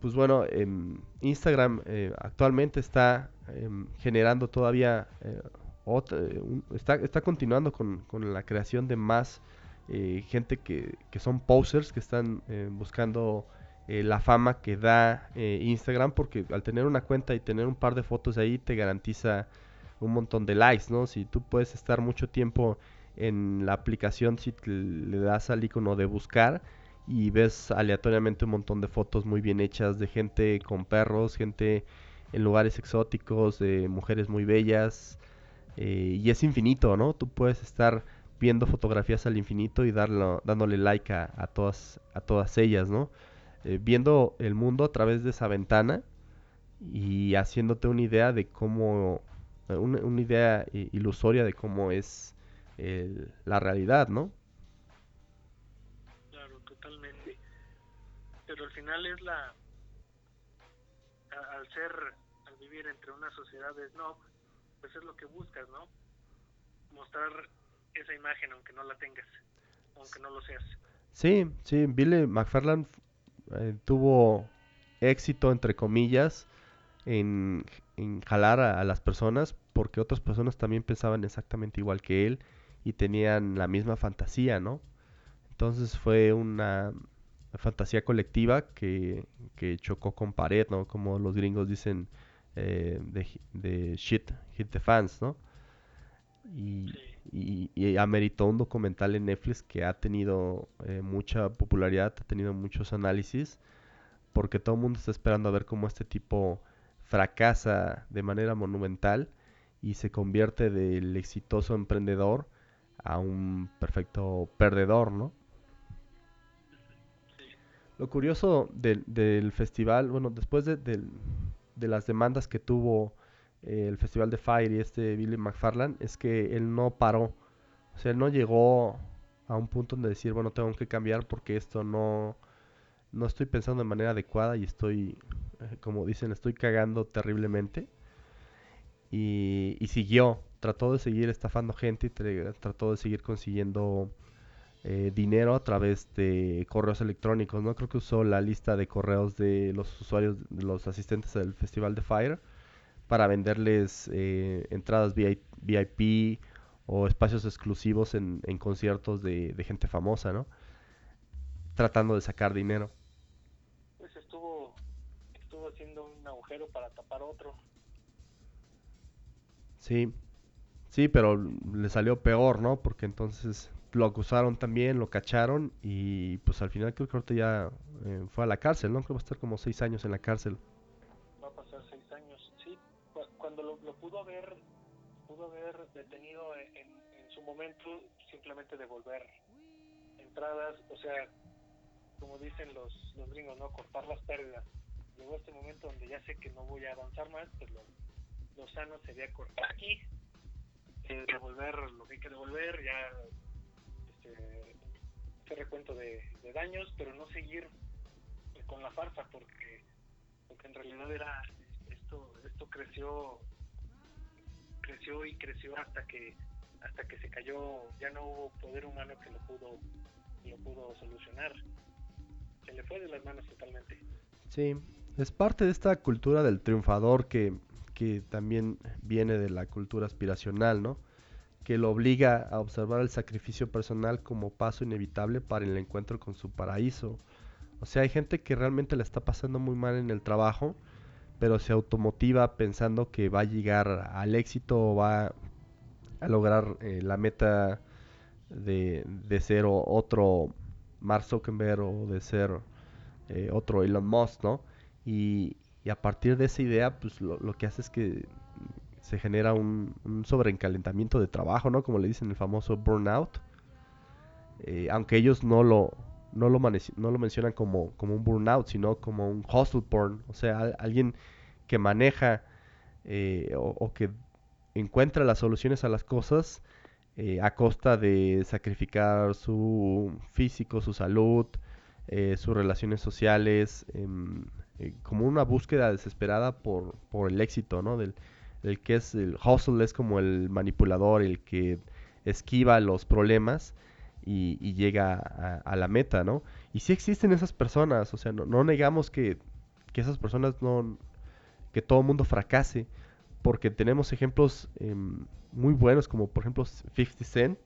pues bueno, em, Instagram eh, actualmente está em, generando todavía, eh, eh, está, continuando con, con la creación de más eh, gente que, que son posers, que están eh, buscando eh, la fama que da eh, Instagram, porque al tener una cuenta y tener un par de fotos ahí te garantiza un montón de likes, ¿no? Si tú puedes estar mucho tiempo en la aplicación, si le das al icono de buscar y ves aleatoriamente un montón de fotos muy bien hechas de gente con perros, gente en lugares exóticos, de mujeres muy bellas, y es infinito, ¿no? Tú puedes estar viendo fotografías al infinito y darlo, dándole like a, a todas, a todas ellas, ¿no? Eh, viendo el mundo a través de esa ventana y haciéndote una idea de cómo, eh, una, una idea eh, ilusoria de cómo es el- la realidad, ¿no? Claro, totalmente. Pero al final es la... al ser, al vivir entre una sociedad de snob, pues es lo que buscas, ¿no? Mostrar esa imagen aunque no la tengas, aunque no lo seas. Sí, sí, Billy McFarland eh, tuvo éxito, entre comillas, en, en jalar a, a las personas porque otras personas también pensaban exactamente igual que él y tenían la misma fantasía, ¿no? Entonces fue una fantasía colectiva que, que chocó con pared, ¿no? Como los gringos dicen eh, de, de shit, hit the fans, ¿no? Y, Sí, y, y ameritó un documental en Netflix que ha tenido eh, mucha popularidad, ha tenido muchos análisis, porque todo el mundo está esperando a ver cómo este tipo fracasa de manera monumental y se convierte del exitoso emprendedor a un perfecto perdedor, ¿no? Lo curioso del, del festival, bueno, después de las demandas que tuvo eh, el Festival de Fire y este Billy McFarland, es que él no paró. O sea, él no llegó a un punto donde decir, bueno, tengo que cambiar porque esto no, no estoy pensando de manera adecuada y estoy, eh, como dicen, estoy cagando terriblemente. Y, siguió, trató de seguir estafando gente y tra- trató de seguir consiguiendo eh, dinero a través de correos electrónicos, ¿no? Creo que usó la lista de correos de los usuarios, de los asistentes del Festival de Fire para venderles eh, entradas VI- VIP o espacios exclusivos en, en conciertos de, de gente famosa, ¿no? Tratando de sacar dinero. pues estuvo, estuvo haciendo un agujero para tapar otro. Sí, sí, pero le salió peor, ¿no? Porque entonces lo acusaron también, lo cacharon y pues al final creo que ahorita ya eh, fue a la cárcel, ¿no? Creo que va a estar como seis años en la cárcel. Lo, pudo haber pudo haber detenido en, en- su momento, simplemente devolver entradas, o sea, como dicen los, los gringos, ¿no? Cortar las pérdidas. Llegó este momento donde ya sé que no voy a avanzar más, pues lo, lo sano sería cortar aquí, eh, devolver lo que hay que devolver, ya este, hacer recuento de, de daños, pero no seguir con la farsa, porque porque en realidad era esto esto creció creció y creció hasta que hasta que se cayó ya no hubo poder humano que lo pudo lo pudo solucionar se le fue de las manos totalmente Sí, es parte de esta cultura del triunfador que, que también viene de la cultura aspiracional, ¿no? Que lo obliga a observar el sacrificio personal como paso inevitable para el encuentro con su paraíso. O sea, hay gente que realmente la está pasando muy mal en el trabajo, pero se automotiva pensando que va a llegar al éxito va a lograr eh, la meta de, de ser otro Mark Zuckerberg o de ser eh, otro Elon Musk, ¿no? Y, a partir de esa idea, pues lo, que hace es que se genera un, sobrecalentamiento de trabajo, ¿no? Como le dicen el famoso burnout. Eh, aunque ellos no lo, no lo, no lo mencionan como, como un burnout, sino como un hustle porn. O sea, alguien que maneja eh, o, que encuentra las soluciones a las cosas eh, a costa de sacrificar su físico, su salud, eh, sus relaciones sociales, em, como una búsqueda desesperada por, por el éxito, ¿no? Del, del, que es el hustle es como el manipulador, el que esquiva los problemas y, llega a, la meta, ¿no? Y sí existen esas personas, o sea, no, negamos que, que, esas personas no, que todo el mundo fracase, porque tenemos ejemplos eh, muy buenos, como por ejemplo 50 Cent,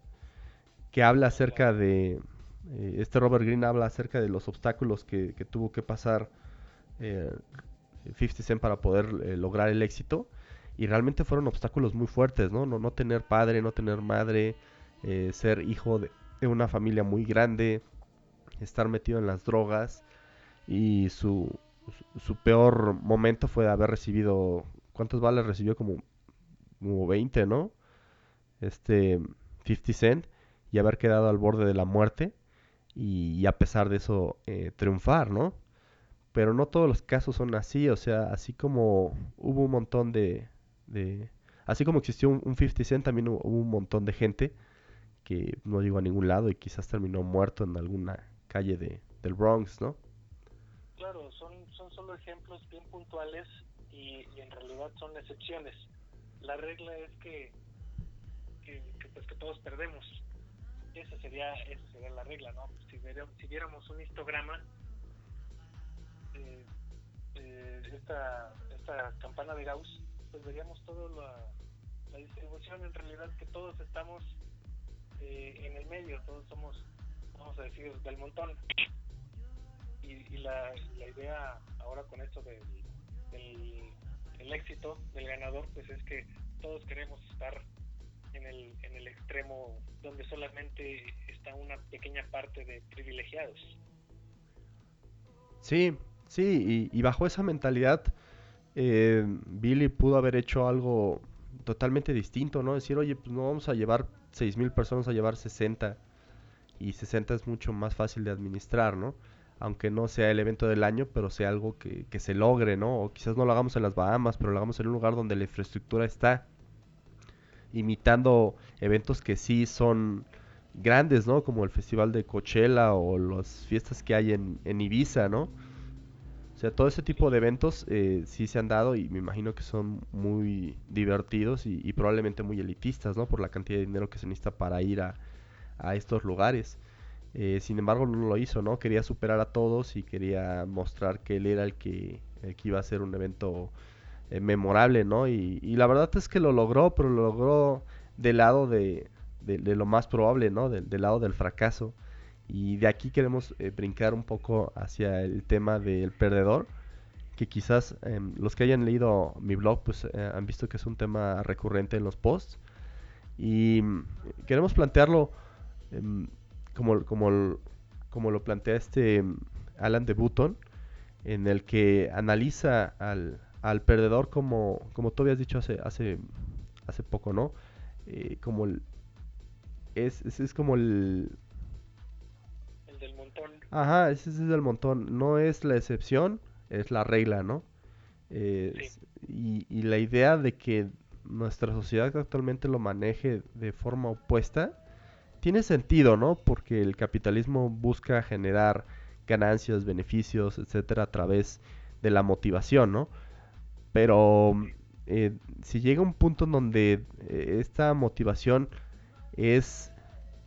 que habla acerca de, eh, este Robert Greene habla acerca de los obstáculos que, que tuvo que pasar eh, 50 Cent para poder eh, lograr el éxito, y realmente fueron obstáculos muy fuertes, ¿no? No, no tener padre, no tener madre, eh, ser hijo de, de una familia muy grande, estar metido en las drogas, y su, su peor momento fue haber recibido ¿Cuántas balas recibió? Como, como 20, ¿no? Este 50 Cent y haber quedado al borde de la muerte y, y a pesar de eso eh, triunfar, ¿no? Pero no todos los casos son así, o sea, así como hubo un montón de... de así como existió un, un 50 Cent, también hubo, hubo un montón de gente que no llegó a ningún lado y quizás terminó muerto en alguna calle de, del Bronx, ¿no? Claro, son, son solo ejemplos bien puntuales y, en realidad son excepciones. La regla es que, que, que, pues que todos perdemos. Esa sería, esa sería la regla, ¿no? Si, viéramos, si viéramos un histograma, eh, eh, esta, esta campana de Gauss, pues veríamos toda la, la distribución en realidad que todos estamos eh, en el medio, todos somos, vamos a decir, del montón. Y, la, idea ahora con esto del el, el, éxito del ganador, pues es que todos queremos estar en el, en el extremo donde solamente está una pequeña parte de privilegiados. Sí, sí, y, y bajo esa mentalidad, eh, Billy pudo haber hecho algo totalmente distinto, ¿no? Decir, oye, pues no vamos a llevar 6.000 personas, a llevar 60, y 60 es mucho más fácil de administrar, ¿no? aunque no sea el evento del año, pero sea algo que, que, se logre, ¿no? O quizás no lo hagamos en las Bahamas, pero lo hagamos en un lugar donde la infraestructura está, imitando eventos que sí son grandes, ¿no? Como el Festival de Coachella o las fiestas que hay en, en Ibiza, ¿no? O sea, todo ese tipo de eventos eh, sí se han dado y me imagino que son muy divertidos y, probablemente muy elitistas, ¿no? Por la cantidad de dinero que se necesita para ir a, a estos lugares. Eh, sin embargo, no lo hizo, ¿no? Quería superar a todos y quería mostrar que él era el que, el que iba a ser un evento eh, memorable, ¿no? Y, la verdad es que lo logró, pero lo logró del lado de, de, de lo más probable, ¿no? Del, lado del fracaso. Y de aquí queremos eh, brincar un poco hacia el tema del perdedor, que quizás eh, los que hayan leído mi blog, pues eh, han visto que es un tema recurrente en los posts. Y mm, queremos plantearlo em, como, como, como lo plantea este Alan de Button, en el que analiza al, al perdedor como, como tú habías dicho hace, hace, hace poco, ¿no? Eh, como el, es, es, es, como el... Ajá, ese es el montón. No es la excepción, es la regla, ¿no? Eh, sí. y, y la idea de que nuestra sociedad actualmente lo maneje de forma opuesta, tiene sentido, ¿no? Porque el capitalismo busca generar ganancias, beneficios, etcétera, a través de la motivación, ¿no? Pero eh, si llega un punto en donde eh, esta motivación es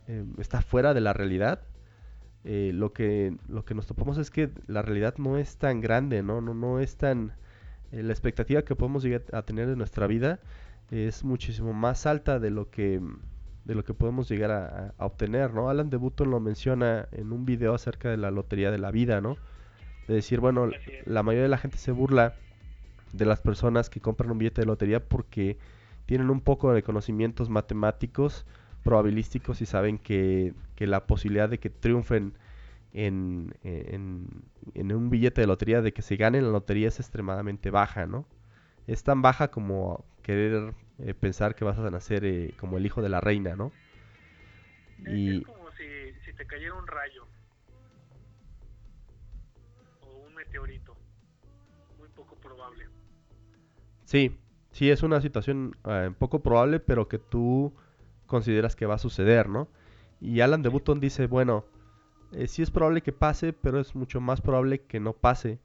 eh, está fuera de la realidad, eh, lo que lo que nos topamos es que la realidad no es tan grande, ¿no? No, no es tan eh, la expectativa que podemos llegar a tener de nuestra vida es muchísimo más alta de lo que de lo que podemos llegar a, a, obtener, ¿no? Alan de Button lo menciona en un video acerca de la lotería de la vida, ¿no? De decir, bueno, la mayoría de la gente se burla de las personas que compran un billete de lotería porque tienen un poco de conocimientos matemáticos, probabilísticos y saben que, que la posibilidad de que triunfen en, en, un billete de lotería, de que se gane la lotería es extremadamente baja, ¿no? Es tan baja como querer eh, pensar que vas a nacer eh, como el hijo de la reina, ¿no? y... Es como si, si te cayera un rayo o un meteorito, muy poco probable. Sí, sí, es una situación eh, poco probable, pero que tú consideras que va a suceder, ¿no? Y Alan de Button dice, bueno, eh, sí es probable que pase, pero es mucho más probable que no pase.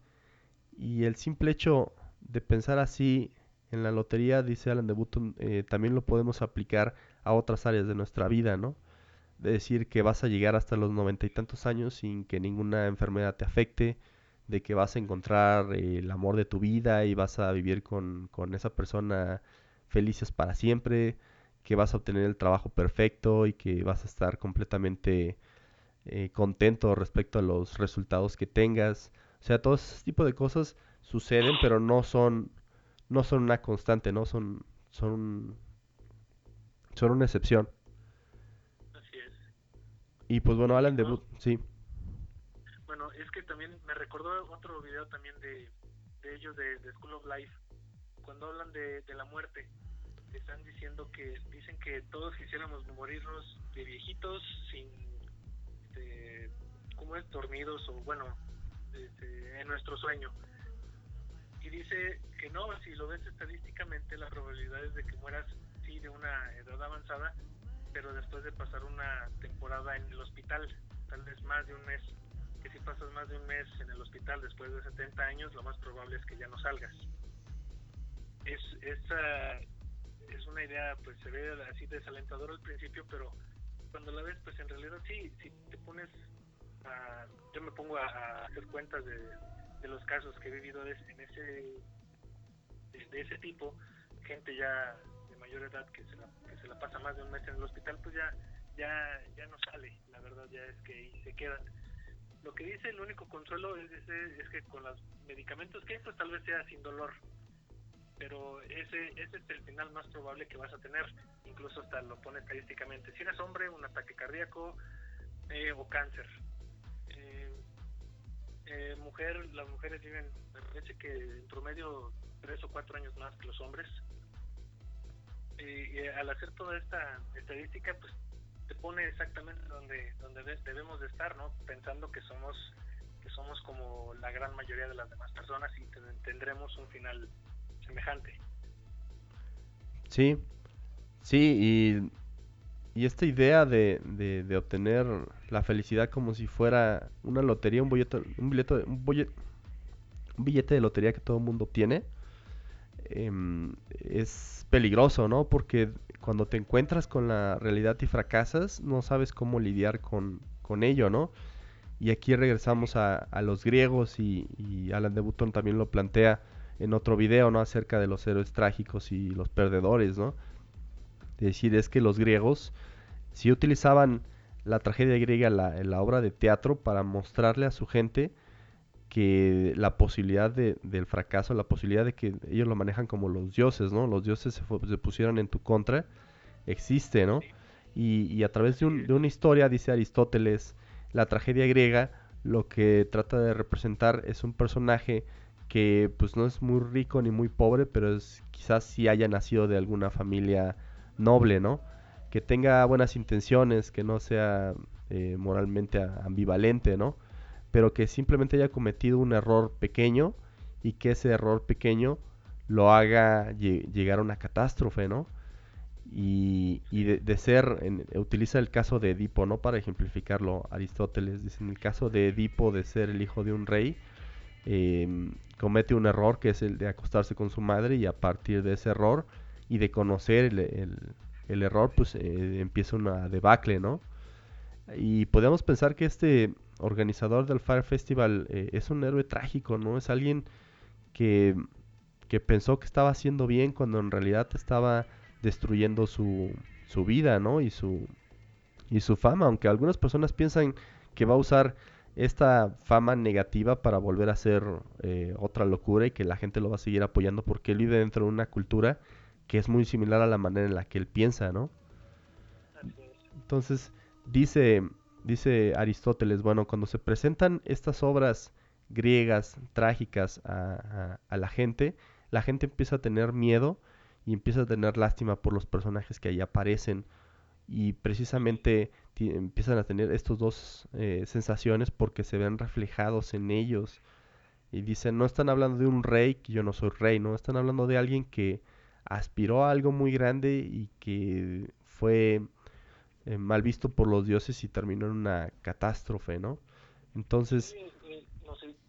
Y el simple hecho de pensar así en la lotería, dice Alan de Button, eh, también lo podemos aplicar a otras áreas de nuestra vida, ¿no? De decir que vas a llegar hasta los noventa y tantos años sin que ninguna enfermedad te afecte, de que vas a encontrar el amor de tu vida y vas a vivir con, con esa persona felices para siempre, que vas a obtener el trabajo perfecto y que vas a estar completamente eh, contento respecto a los resultados que tengas. O sea, todo ese tipo de cosas suceden, pero no son, no son una constante, ¿no? Son, son, son una excepción. Así es. Y pues bueno, Alan de sí. Bueno, es que también me recordó otro video también de, de ellos de, School of Life, cuando hablan de, de la muerte están diciendo que dicen que todos quisiéramos morirnos de viejitos sin este, como es dormidos o bueno este, en nuestro sueño. Y dice que no si lo ves estadísticamente la probabilidad es de que mueras sí de una edad avanzada pero después de pasar una temporada en el hospital tal vez más de un mes. Que si pasas más de un mes en el hospital después de 70 años lo más probable es que ya no salgas. Es esa es una idea, pues se ve así desalentadora al principio, pero cuando la ves, pues en realidad sí, si te pones a, yo me pongo a, hacer cuentas de, de, los casos que he vivido en ese, de, ese tipo, gente ya de mayor edad que se, la, que se la pasa más de un mes en el hospital, pues ya, ya, ya no sale, la verdad ya es que ahí se quedan. Lo que dice el único consuelo es, es que con los medicamentos que hay, pues tal vez sea sin dolor, pero ese, ese es el final más probable que vas a tener, incluso hasta lo pone estadísticamente. Si eres hombre, un ataque cardíaco eh, o cáncer. Eh, eh, mujer, las mujeres viven, me parece que en promedio tres o cuatro años más que los hombres. y al hacer toda esta estadística, pues te pone exactamente donde donde debemos de estar, ¿no? Pensando que somos que somos como la gran mayoría de las demás personas y tendremos un final semejante. Sí, sí, y, esta idea de, obtener la felicidad como si fuera una lotería, un un billete, un, billete de lotería que todo el mundo tiene, em, es peligroso, ¿no? Porque cuando te encuentras con la realidad y fracasas, no sabes cómo lidiar con, ello, ¿no? Y aquí regresamos a, a los griegos y, y Alan de Button también lo plantea en otro video, ¿no? Acerca de los héroes trágicos y los perdedores, ¿no? Es decir, es que los griegos sí utilizaban la tragedia griega en la obra de teatro para mostrarle a su gente que la posibilidad de, del fracaso, la posibilidad de que ellos lo manejan como los dioses, ¿no? Los dioses se, se pusieron en tu contra, existe, ¿no? Y, y a través de, un, de, una historia, dice Aristóteles, la tragedia griega lo que trata de representar es un personaje que pues no es muy rico ni muy pobre, pero es, quizás sí haya nacido de alguna familia noble, ¿no? Que tenga buenas intenciones, que no sea eh, moralmente ambivalente, ¿no? Pero que simplemente haya cometido un error pequeño y que ese error pequeño lo haga llegar a una catástrofe, ¿no? Y, y de, ser, en, utiliza el caso de Edipo, ¿no? Para ejemplificarlo, Aristóteles dice, en el caso de Edipo de ser el hijo de un rey, eh, comete un error que es el de acostarse con su madre y a partir de ese error y de conocer el, el, error, pues eh, empieza una debacle, ¿no? Y podemos pensar que este organizador del Fire Festival eh, es un héroe trágico, ¿no? Es alguien que, que pensó que estaba haciendo bien cuando en realidad estaba destruyendo su, su vida, ¿no? Y su, y su fama, aunque algunas personas piensan que va a usar esta fama negativa para volver a hacer eh, otra locura y que la gente lo va a seguir apoyando porque él vive dentro de una cultura que es muy similar a la manera en la que él piensa, ¿no? Entonces, dice, dice Aristóteles, bueno, cuando se presentan estas obras griegas, trágicas a, a, la gente, la gente empieza a tener miedo y empieza a tener lástima por los personajes que ahí aparecen y precisamente empiezan a tener estos dos eh, sensaciones porque se ven reflejados en ellos. Y dicen no están hablando de un rey que yo no soy rey no están hablando de alguien que aspiró a algo muy grande y que fue eh, mal visto por los dioses y terminó en una catástrofe no entonces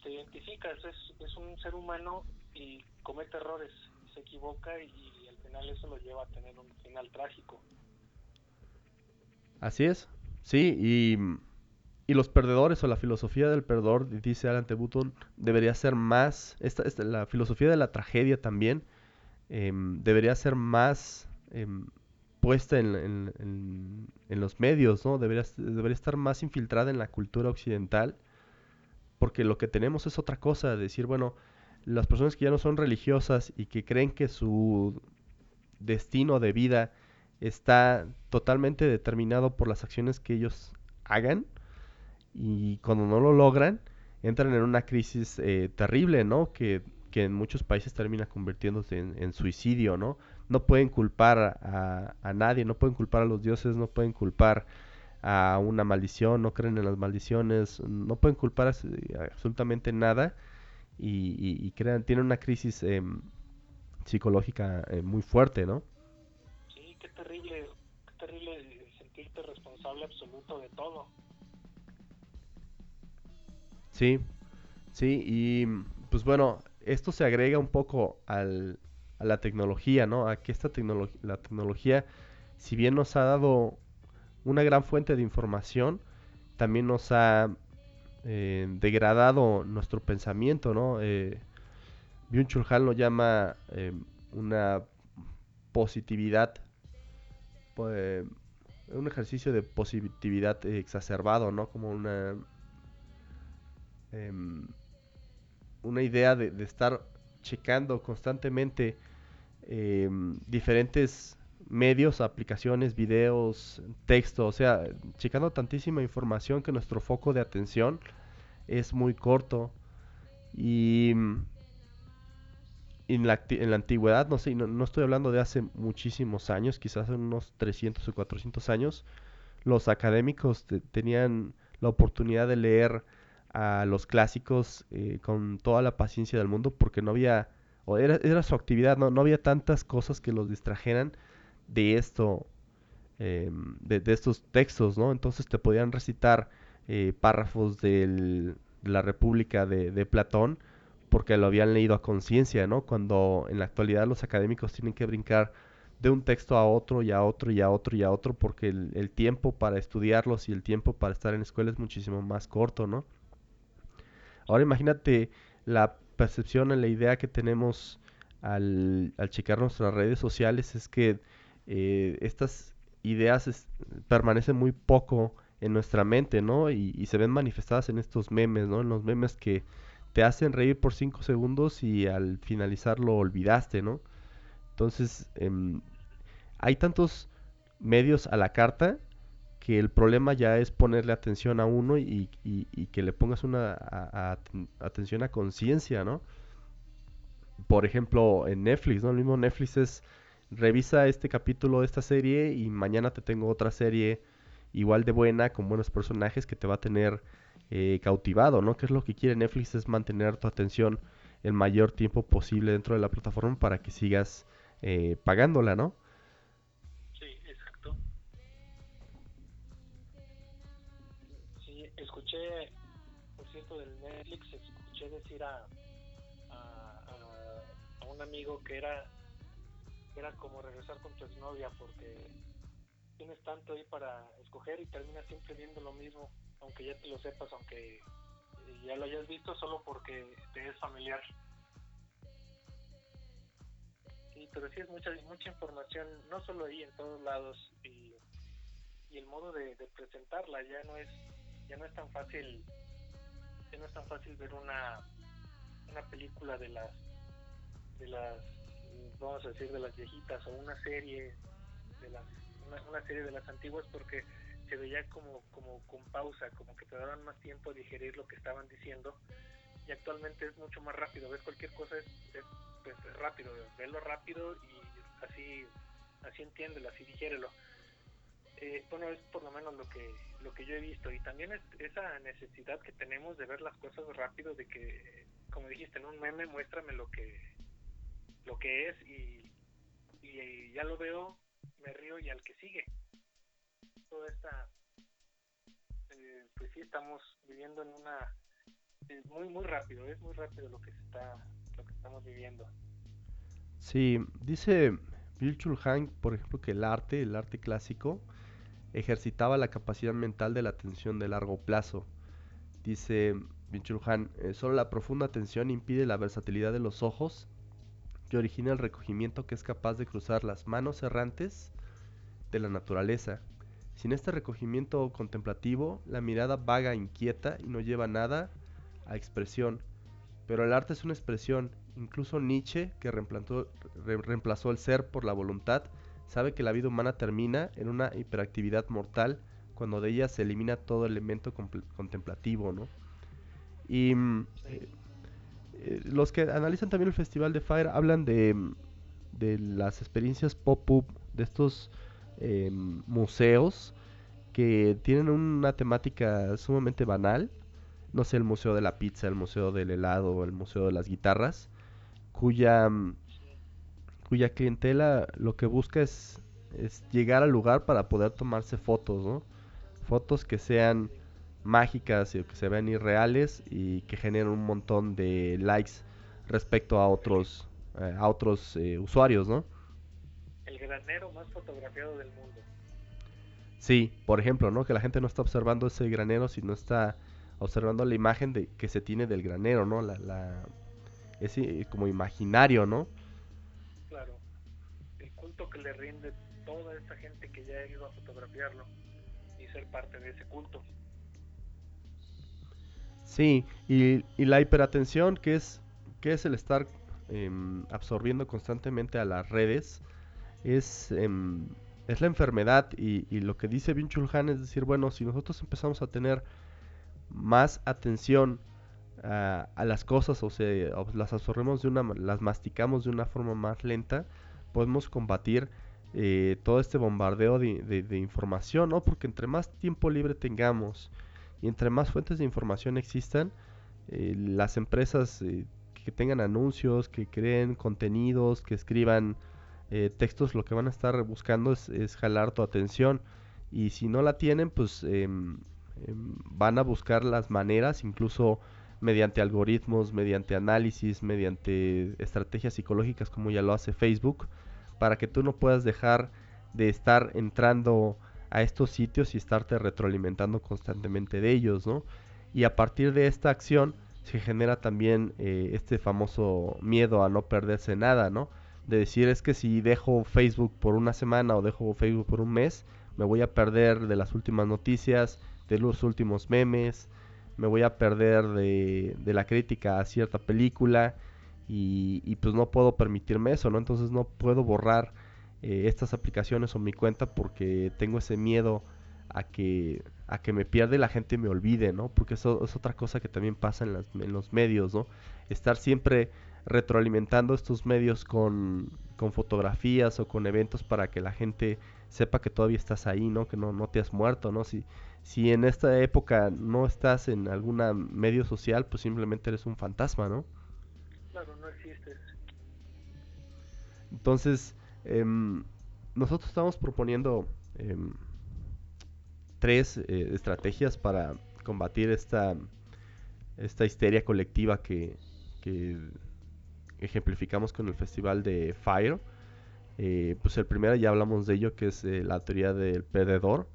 se identifica es, es un ser humano y comete errores se equivoca y al final eso lo lleva a tener un final trágico. Así es, sí, y, y, los perdedores o la filosofía del perdedor, dice Alan Button, debería ser más, esta, esta, la filosofía de la tragedia también, eh, debería ser más eh, puesta en, en, en, los medios, ¿no? Debería, debería estar más infiltrada en la cultura occidental, porque lo que tenemos es otra cosa, decir, bueno, las personas que ya no son religiosas y que creen que su destino de vida está totalmente determinado por las acciones que ellos hagan y cuando no lo logran entran en una crisis eh, terrible, ¿no? Que, que, en muchos países termina convirtiéndose en, suicidio, ¿no? No pueden culpar a, a, nadie, no pueden culpar a los dioses, no pueden culpar a una maldición, no creen en las maldiciones, no pueden culpar a, absolutamente nada y, y, crean, tienen una crisis eh, psicológica eh, muy fuerte, ¿no? Terrible, terrible sentirte responsable absoluto de todo. Sí, sí, y pues bueno, esto se agrega un poco al, a la tecnología, ¿no? A que esta tecnología, la tecnología, si bien nos ha dado una gran fuente de información, también nos ha eh, degradado nuestro pensamiento, ¿no? Eh, Byung-Chul lo llama eh, una positividad un ejercicio de positividad exacerbado, ¿no? Como una, em, una idea de, estar checando constantemente em, diferentes medios, aplicaciones, videos, texto, o sea, checando tantísima información que nuestro foco de atención es muy corto y en la, en la antigüedad, no sé, no, estoy hablando de hace muchísimos años, quizás unos 300 o 400 años, los académicos tenían la oportunidad de leer a los clásicos eh, con toda la paciencia del mundo porque no había, o era, era su actividad, no, no había tantas cosas que los distrajeran de esto, em, de, estos textos, ¿no? Entonces te podían recitar eh, párrafos de la República de Platón porque lo habían leído a conciencia, ¿no? Cuando en la actualidad los académicos tienen que brincar de un texto a otro y a otro y a otro y a otro porque el, tiempo para estudiarlos y el tiempo para estar en escuela es muchísimo más corto, ¿no? Ahora imagínate la percepción, la idea que tenemos al, checar nuestras redes sociales es que eh, estas ideas permanecen muy poco en nuestra mente, ¿no? Y, y, se ven manifestadas en estos memes, ¿no? En los memes que te hacen reír por 5 segundos y al finalizar lo olvidaste, ¿no? Entonces, em, hay tantos medios a la carta que el problema ya es ponerle atención a uno y, que le pongas una atención a conciencia, ¿no? Por ejemplo, en Netflix, ¿no? El mismo Netflix es, revisa este capítulo de esta serie y mañana te tengo otra serie igual de buena, con buenos personajes que te va a tener eh, cautivado, ¿no? Que es lo que quiere Netflix, es mantener tu atención el mayor tiempo posible dentro de la plataforma para que sigas eh, pagándola, ¿no? Sí, exacto. Sí, escuché, por cierto, del Netflix, escuché decir a, a, un amigo que era, era como regresar con tu exnovia porque tienes tanto ahí para escoger y terminas siempre viendo lo mismo aunque ya te lo sepas, aunque ya lo hayas visto, solo porque te es familiar. Sí, pero sí es mucha mucha información, no solo ahí, en todos lados, y, y el modo de, presentarla ya no es ya no es tan fácil ya no es tan fácil ver una, una película de las, de las, vamos a decir, de las viejitas o una serie de las, una, serie de las antiguas porque se veía como, como con pausa, como que te daban más tiempo a digerir lo que estaban diciendo y actualmente es mucho más rápido, ver cualquier cosa es, pues, rápido, verlo rápido y así, así entiéndelo, así digérelo. Eh, bueno, es por lo menos lo que lo que yo he visto y también es esa necesidad que tenemos de ver las cosas rápido, de que, como dijiste, en un meme muéstrame lo que lo que es y, y, ya lo veo, me río y al que sigue. Toda esta, eh, pues sí, estamos viviendo en una es muy muy rápido, es muy rápido lo que está lo que estamos viviendo. Sí, dice Bill Chulhan, por ejemplo, que el arte, el arte clásico, ejercitaba la capacidad mental de la atención de largo plazo. Dice Bill Chulhan, eh, solo la profunda atención impide la versatilidad de los ojos que origina el recogimiento que es capaz de cruzar las manos errantes de la naturaleza. Sin este recogimiento contemplativo, la mirada vaga, inquieta y no lleva nada a expresión. Pero el arte es una expresión. Incluso Nietzsche, que reemplazó, el ser por la voluntad, sabe que la vida humana termina en una hiperactividad mortal cuando de ella se elimina todo elemento contemplativo, ¿no? Y mm, eh, eh, los que analizan también el Festival de Fire hablan de las experiencias pop-up, de estos em, museos que tienen una temática sumamente banal, no sé, el Museo de la Pizza, el Museo del Helado, el Museo de las Guitarras, cuya, mm, cuya clientela lo que busca es, es llegar al lugar para poder tomarse fotos, ¿no? Fotos que sean mágicas y que se vean irreales y que generen un montón de likes respecto a otros eh, a otros eh, usuarios, ¿no? El granero más fotografiado del mundo. Sí, por ejemplo, ¿no? Que la gente no está observando ese granero, sino está observando la imagen de, que se tiene del granero, ¿no? La, la, es eh, como imaginario, ¿no? Claro, el culto que le rinde toda esa gente que ya ha ido a fotografiarlo y ser parte de ese culto. Sí, y, y la hiperatención, que es, que es el estar em, absorbiendo constantemente a las redes, es, em, es la enfermedad y, y, lo que dice Vinchul Han es decir, bueno, si nosotros empezamos a tener más atención a, las cosas o, se, las absorbemos de una, las masticamos de una forma más lenta, podemos combatir eh, todo este bombardeo de, de, información, ¿no? Porque entre más tiempo libre tengamos y entre más fuentes de información existan, eh, las empresas eh, que tengan anuncios, que creen contenidos, que escriban textos, lo que van a estar buscando es, es, jalar tu atención. Y si no la tienen, pues em, Em, van a buscar las maneras, incluso mediante algoritmos, mediante análisis, mediante estrategias psicológicas como ya lo hace Facebook, para que tú no puedas dejar de estar entrando a estos sitios y estarte retroalimentando constantemente de ellos, ¿no? Y a partir de esta acción se genera también eh, este famoso miedo a no perderse nada, ¿no? De decir es que si dejo Facebook por una semana o dejo Facebook por un mes, me voy a perder de las últimas noticias, de los últimos memes, me voy a perder de, la crítica a cierta película y, pues no puedo permitirme eso, ¿no? Entonces no puedo borrar eh, estas aplicaciones o mi cuenta porque tengo ese miedo a que, a que me pierda y la gente me olvide, ¿no? Porque eso es otra cosa que también pasa en, en los medios, ¿no? Estar siempre retroalimentando estos medios con, con fotografías o con eventos para que la gente sepa que todavía estás ahí, ¿no? Que no, no te has muerto, ¿no? Si, si en esta época no estás en algún medio social, pues simplemente eres un fantasma, ¿no? Claro, no existes. Entonces, em, nosotros estamos proponiendo em, tres eh, estrategias para combatir esta, esta histeria colectiva que, que ejemplificamos con el festival de Fire. Eh, pues el primero ya hablamos de ello, que es eh, la teoría del perdedor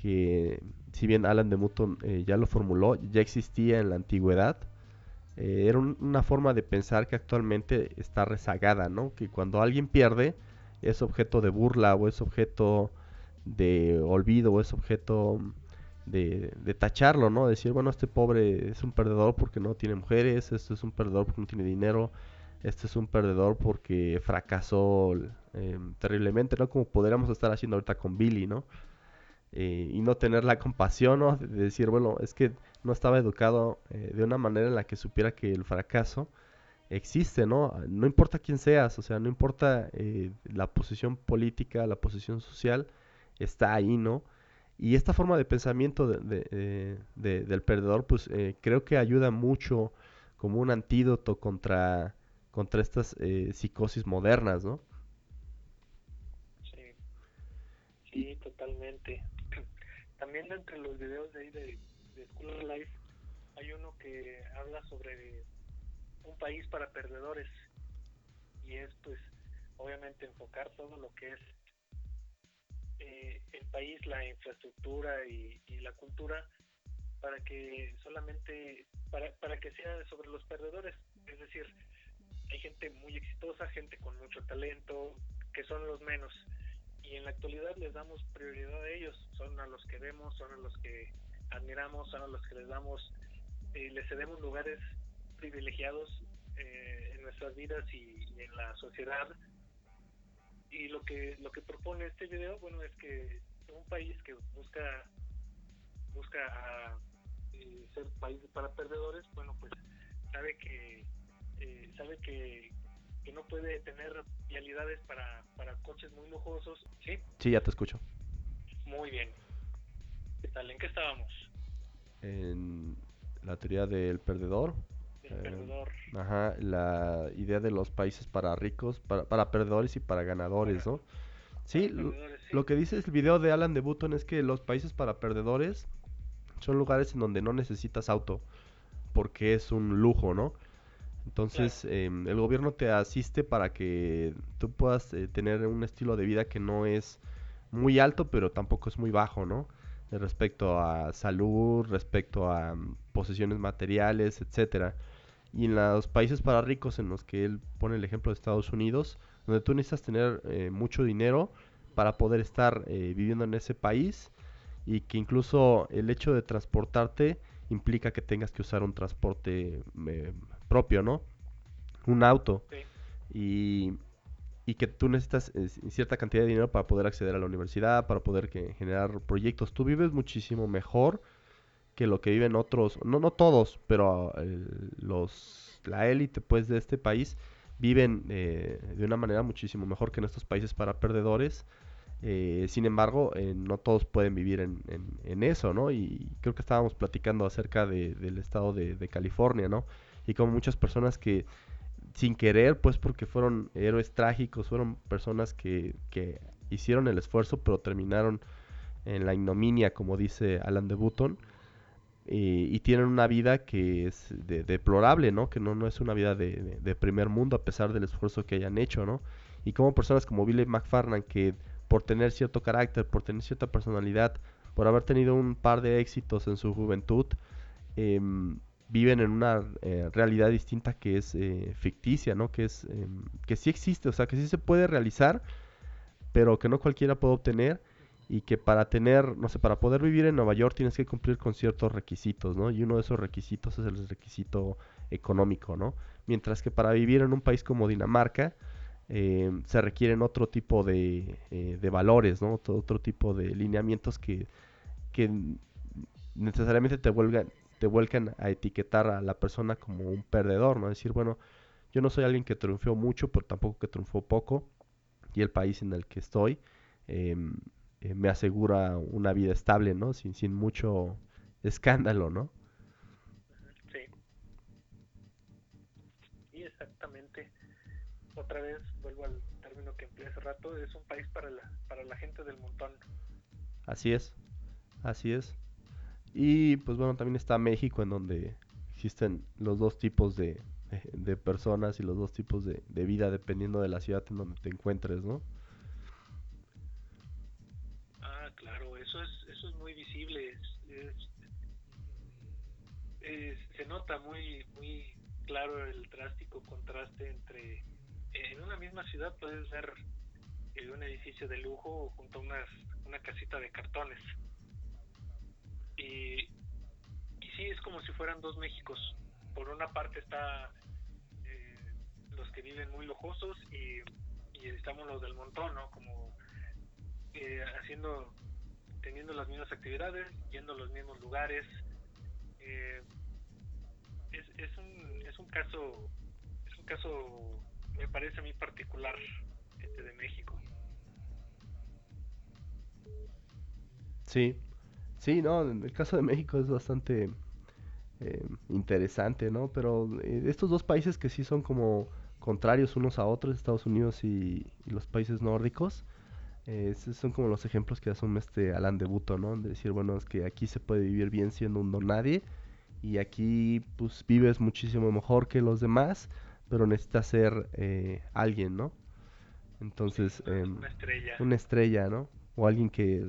que si bien Alan de Mutton eh, ya lo formuló, ya existía en la antigüedad. Eh, era una forma de pensar que actualmente está rezagada, ¿no? Que cuando alguien pierde es objeto de burla o es objeto de olvido o es objeto de, de, tacharlo, ¿no? Decir, bueno, este pobre es un perdedor porque no tiene mujeres, este es un perdedor porque no tiene dinero, este es un perdedor porque fracasó eh, terriblemente, ¿no? Como podríamos estar haciendo ahorita con Billy, ¿no? Eh, y no tener la compasión, ¿no? De decir, bueno, es que no estaba educado eh, de una manera en la que supiera que el fracaso existe, ¿no? No importa quién seas, o sea, no importa la posición política, la posición social, está ahí, ¿no? Y esta forma de pensamiento de, del perdedor, pues creo que ayuda mucho como un antídoto contra contra estas eh, psicosis modernas, ¿no? Sí, sí, totalmente. También entre los videos de ahí de, de School Life hay uno que habla sobre un país para perdedores y es pues obviamente enfocar todo lo que es eh, el país, la infraestructura y, y, la cultura para que solamente para, para que sea sobre los perdedores, es decir, hay gente muy exitosa, gente con mucho talento, que son los menos. Y en la actualidad les damos prioridad a ellos, son a los que vemos, son a los que admiramos, son a los que les damos, eh, les cedemos lugares privilegiados eh, en nuestras vidas y, en la sociedad. Y lo que lo que propone este video, bueno, es que un país que busca busca a, eh, ser país para perdedores, bueno, pues sabe que eh, sabe que, que, no puede tener vialidades para, para coches muy lujosos, ¿sí? Sí, ya te escucho. Muy bien. ¿Qué tal? ¿En qué estábamos? En la teoría del perdedor. Eh, perdedor. Ajá, la idea de los países para ricos, para, para perdedores y para ganadores, ¿no? Sí, lo, lo, que dice el video de Alan de Button es que los países para perdedores son lugares en donde no necesitas auto, porque es un lujo, ¿no? Entonces, em, el gobierno te asiste para que tú puedas eh, tener un estilo de vida que no es muy alto, pero tampoco es muy bajo, ¿no? Respecto a salud, respecto a mm, posesiones materiales, etcétera. Y en los países para ricos, en los que él pone el ejemplo de Estados Unidos, donde tú necesitas tener eh, mucho dinero para poder estar eh, viviendo en ese país y que incluso el hecho de transportarte implica que tengas que usar un transporte propio, ¿no? Un auto. Y, y, que tú necesitas eh, cierta cantidad de dinero para poder acceder a la universidad, para poder que, generar proyectos. Tú vives muchísimo mejor que lo que viven otros, no, no todos, pero los, la élite pues de este país viven eh, de una manera muchísimo mejor que en estos países para perdedores. Eh, sin embargo, no todos pueden vivir en, en, eso, ¿no? Y creo que estábamos platicando acerca de, del estado de, de California, ¿no? Y como muchas personas que sin querer, pues porque fueron héroes trágicos, fueron personas que, que hicieron el esfuerzo, pero terminaron en la ignominia, como dice Alan de Button, y, tienen una vida que es deplorable, ¿no? Que no, no es una vida de, de, primer mundo a pesar del esfuerzo que hayan hecho, ¿no? Y como personas como Billy McFarland, que por tener cierto carácter, por tener cierta personalidad, por haber tenido un par de éxitos en su juventud, eh, viven en una eh, realidad distinta que es eh, ficticia, ¿no? Que es em, que sí existe, o sea, que sí se puede realizar, pero que no cualquiera puede obtener y que para tener, no sé, para poder vivir en Nueva York tienes que cumplir con ciertos requisitos, ¿no? Y uno de esos requisitos es el requisito económico, ¿no? Mientras que para vivir en un país como Dinamarca em, se requieren otro tipo de, eh, valores, ¿no? Otro, otro, tipo de lineamientos que, que necesariamente te vuelvan, te vuelcan a etiquetar a la persona como un perdedor, ¿no? Decir, bueno, yo no soy alguien que triunfó mucho, pero tampoco que triunfó poco, y el país en el que estoy em, eh, me asegura una vida estable, ¿no? Sin, sin mucho escándalo, ¿no? Sí. Y exactamente. Otra vez vuelvo al término que empleé hace rato, es un país para la, para la gente del montón. Así es, así es. Y pues bueno, también está México en donde existen los dos tipos de, de, personas y los dos tipos de, de, vida dependiendo de la ciudad en donde te encuentres, ¿no? Ah, claro, eso es, eso es muy visible. se nota muy, muy claro el drástico contraste entre... En una misma ciudad puedes ver un edificio de lujo junto a una casita de cartones Y, sí, es como si fueran dos Méxicos. Por una parte está eh, los que viven muy lujosos y, y estamos los del montón, ¿no? Como eh, haciendo, teniendo las mismas actividades, yendo a los mismos lugares. Eh, es, es, un, es un caso, es un caso, me parece a mí particular, este de México. Sí, sí, no, en el caso de México es bastante eh, interesante, ¿no? Pero eh, estos dos países que sí son como contrarios unos a otros, Estados Unidos y, y los países nórdicos, eh, son como los ejemplos que asume este Alan de Buto, ¿no? De decir, bueno, es que aquí se puede vivir bien siendo un don nadie y aquí pues vives muchísimo mejor que los demás, pero necesitas ser eh, alguien, ¿no? Entonces, em, una estrella. una estrella, ¿no? O alguien que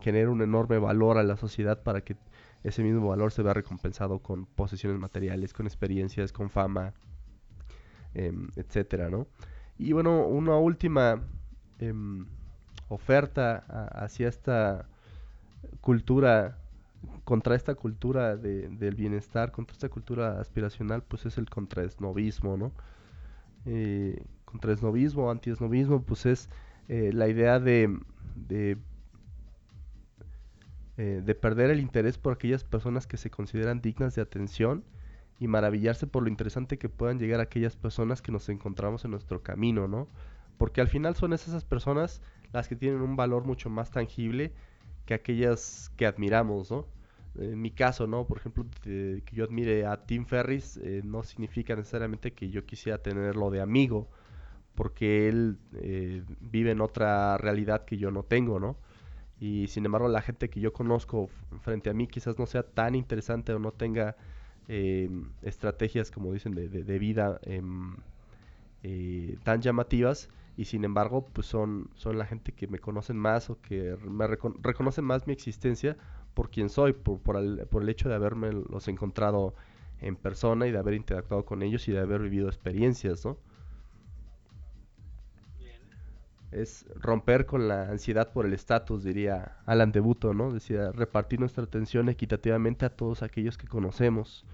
genera un enorme valor a la sociedad para que ese mismo valor se vea recompensado con posesiones materiales, con experiencias, con fama, em, etcétera, ¿no? Y bueno, una última em, oferta hacia esta cultura, contra esta cultura de- del bienestar, contra esta cultura aspiracional, pues es el contraesnovismo, ¿no? Eh, contraesnovismo, antiesnovismo, pues es eh, la idea de, de eh, de perder el interés por aquellas personas que se consideran dignas de atención y maravillarse por lo interesante que puedan llegar aquellas personas que nos encontramos en nuestro camino, ¿no? Porque al final son esas personas las que tienen un valor mucho más tangible que aquellas que admiramos, ¿no? En mi caso, ¿no? Por ejemplo, que yo admire a Tim Ferris eh, no significa necesariamente que yo quisiera tenerlo de amigo, porque él eh, vive en otra realidad que yo no tengo, ¿no? Y sin embargo, la gente que yo conozco frente a mí quizás no sea tan interesante o no tenga eh, estrategias, como dicen, de, de- vida em, eh, tan llamativas. Y sin embargo, pues son, son la gente que me conocen más o que me recono- reconocen más mi existencia por quien soy, por, por el, por el hecho de haberme los encontrado en persona y de haber interactuado con ellos y de haber vivido experiencias, ¿no? Es romper con la ansiedad por el estatus, diría Alan de Buto, ¿no? Decía, repartir nuestra atención equitativamente a todos aquellos que conocemos,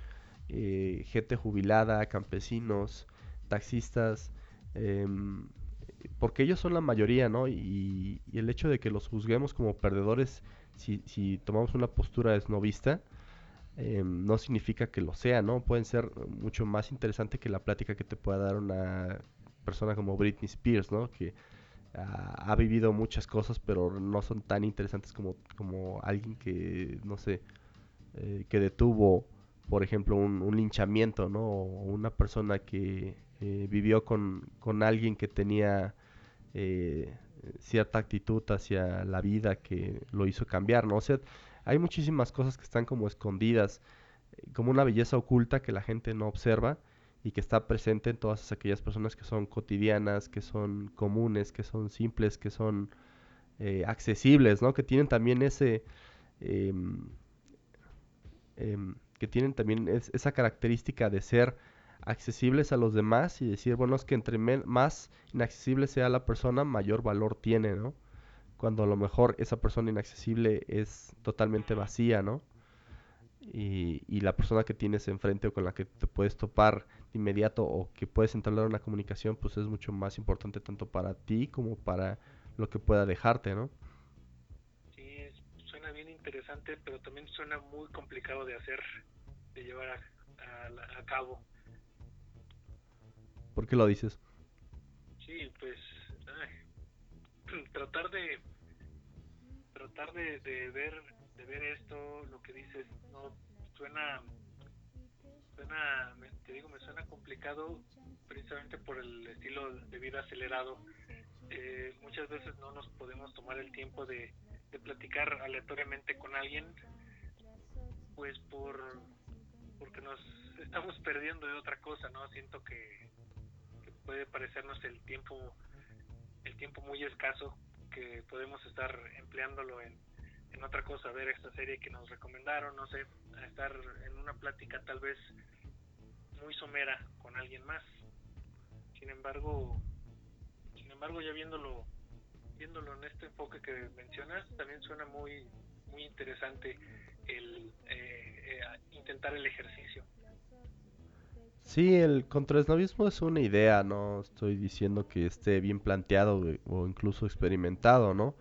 eh, gente jubilada, campesinos, taxistas, em, porque ellos son la mayoría, ¿no? Y, el hecho de que los juzguemos como perdedores si, si tomamos una postura esnovista, em, no significa que lo sea, ¿no? Pueden ser mucho más interesante que la plática que te pueda dar una persona como Britney Spears, ¿no? Que ha, ha vivido muchas cosas, pero no son tan interesantes como, como alguien que, no sé, eh, que detuvo, por ejemplo, un, un linchamiento, ¿no? O una persona que eh, vivió con, con alguien que tenía eh, cierta actitud hacia la vida que lo hizo cambiar, ¿no? O sea, hay muchísimas cosas que están como escondidas, eh, como una belleza oculta que la gente no observa y que está presente en todas aquellas personas que son cotidianas, que son comunes, que son simples, que son eh, accesibles, ¿no? Que tienen también ese, em, em, que tienen también es- esa característica de ser accesibles a los demás y decir, bueno, es que entre más inaccesible sea la persona, mayor valor tiene, ¿no? Cuando a lo mejor esa persona inaccesible es totalmente vacía, ¿no? Y, y la persona que tienes enfrente o con la que te puedes topar inmediato o que puedes entablar una comunicación, pues es mucho más importante tanto para ti como para lo que pueda dejarte, ¿no? Sí, es- suena bien interesante, pero también suena muy complicado de hacer, de llevar a, a a cabo. ¿Por qué lo dices? Sí, pues ay, tratar de tratar de, de ver de ver esto, lo que dices, no suena suena, te digo, me suena complicado precisamente por el estilo de vida acelerado. Eh, muchas veces no nos podemos tomar el tiempo de, de platicar aleatoriamente con alguien, pues por porque nos estamos perdiendo de otra cosa, ¿no? Siento que, que puede parecernos el tiempo el tiempo muy escaso que podemos estar empleándolo en, en otra cosa, ver esta serie que nos recomendaron, no sé, a estar en una plática tal vez muy somera con alguien más. Sin embargo, sin embargo ya viéndolo viéndolo en este enfoque que mencionas, también suena muy muy interesante el eh, intentar el ejercicio. Sí, el contraesnovismo es una idea, no estoy diciendo que esté bien planteado o incluso experimentado, ¿no?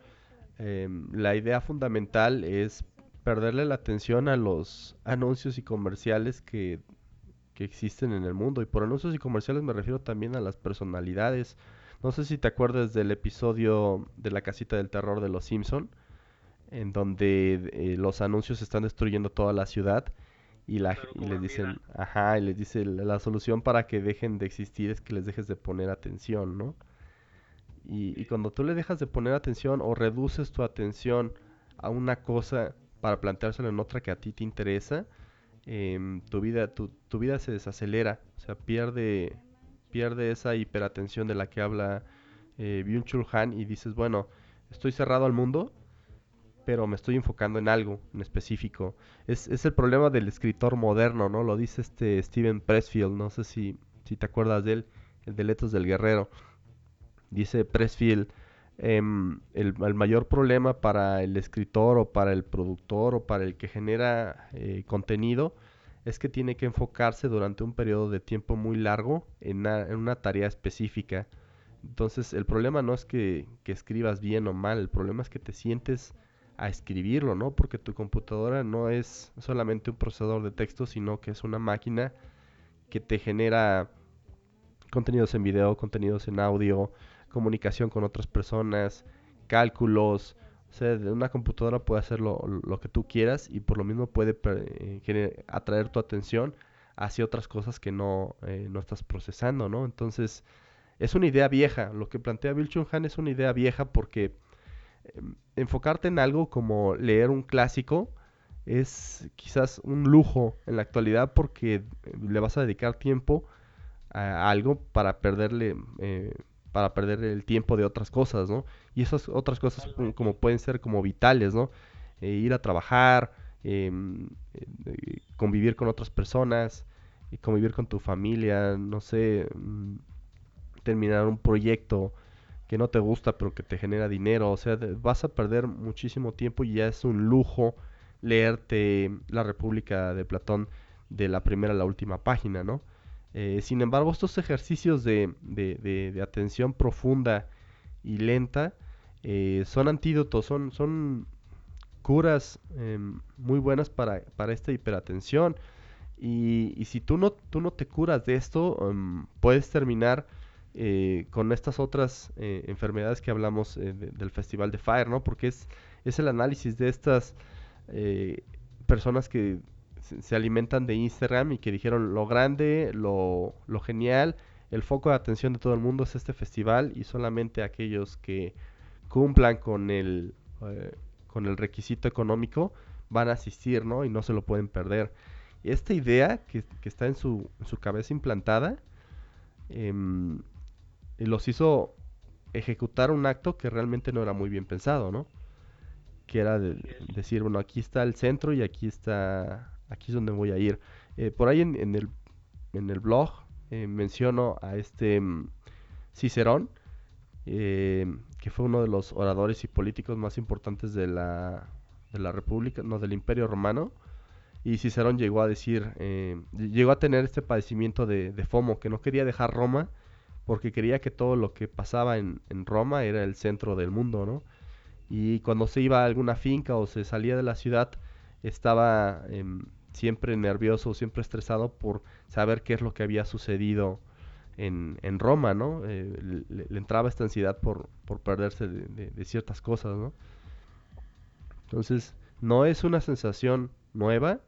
Em, la idea fundamental es perderle la atención a los anuncios y comerciales que, que existen en el mundo. Y por anuncios y comerciales me refiero también a las personalidades. No sé si te acuerdas del episodio de la casita del terror de los Simpson, en donde eh, los anuncios están destruyendo toda la ciudad y, la, y les dicen, ajá, y les dice la solución para que dejen de existir es que les dejes de poner atención, ¿no? Y, y cuando tú le dejas de poner atención o reduces tu atención a una cosa para planteárselo en otra que a ti te interesa, em, tu, vida, tu, tu, vida se desacelera, o sea, pierde, pierde esa hiperatención de la que habla eh, Byung-Chul Han y dices, bueno, estoy cerrado al mundo, pero me estoy enfocando en algo en específico. Es, es el problema del escritor moderno, ¿no? Lo dice este Steven Pressfield, no sé si, si te acuerdas de él, el de Letos del Guerrero. Dice Pressfield, em, el, mayor problema para el escritor o para el productor o para el que genera eh, contenido es que tiene que enfocarse durante un periodo de tiempo muy largo en una, en una tarea específica. Entonces el problema no es que, que escribas bien o mal, el problema es que te sientes a escribirlo, ¿no? Porque tu computadora no es solamente un procesador de texto, sino que es una máquina que te genera contenidos en video, contenidos en audio, comunicación con otras personas, cálculos. O sea, una computadora puede hacer lo, que tú quieras y por lo mismo puede eh, atraer tu atención hacia otras cosas que no, eh, no estás procesando, ¿no? Entonces, es una idea vieja. Lo que plantea Bill Chung Han es una idea vieja porque Em, enfocarte en algo como leer un clásico es quizás un lujo en la actualidad porque eh, le vas a dedicar tiempo a algo para perderle eh, para perder el tiempo de otras cosas, ¿no? Y esas otras cosas como pueden ser como vitales, ¿no? Eh, ir a trabajar, em, convivir con otras personas, convivir con tu familia, no sé, mm, terminar un proyecto, que no te gusta pero que te genera dinero. O sea, vas a perder muchísimo tiempo y ya es un lujo leerte La República de Platón de la primera a la última página, ¿no? Eh, sin embargo, estos ejercicios de, de, atención profunda y lenta eh, son antídotos, son, son curas em, muy buenas para, para, esta hiperatención. Y, y, si tú no, tú no te curas de esto, em, puedes terminar eh, con estas otras enfermedades que hablamos del Festival de Fire, ¿no? Porque es, es el análisis de estas personas que se, alimentan de Instagram y que dijeron lo grande, lo, lo genial, el foco de atención de todo el mundo es este festival y solamente aquellos que cumplan con el, con el requisito económico van a asistir, ¿no? Y no se lo pueden perder. Esta idea que, que está en su, en su cabeza implantada, eh, los hizo ejecutar un acto que realmente no era muy bien pensado, ¿no? Que era de, decir, bueno, aquí está el centro y aquí está, aquí es donde voy a ir. Eh, por ahí en, en, el, en el blog eh, menciono a este mm, Cicerón, eh, que fue uno de los oradores y políticos más importantes de la, de la República, no, del Imperio Romano. Y Cicerón llegó a decir, llegó a tener este padecimiento de, de FOMO, que no quería dejar Roma porque creía que todo lo que pasaba en, Roma era el centro del mundo, ¿no? Y cuando se iba a alguna finca o se salía de la ciudad, estaba em, siempre nervioso, siempre estresado por saber qué es lo que había sucedido en, en Roma, ¿no? Eh, le, entraba esta ansiedad por, por perderse de, de, ciertas cosas, ¿no? Entonces, no es una sensación nueva,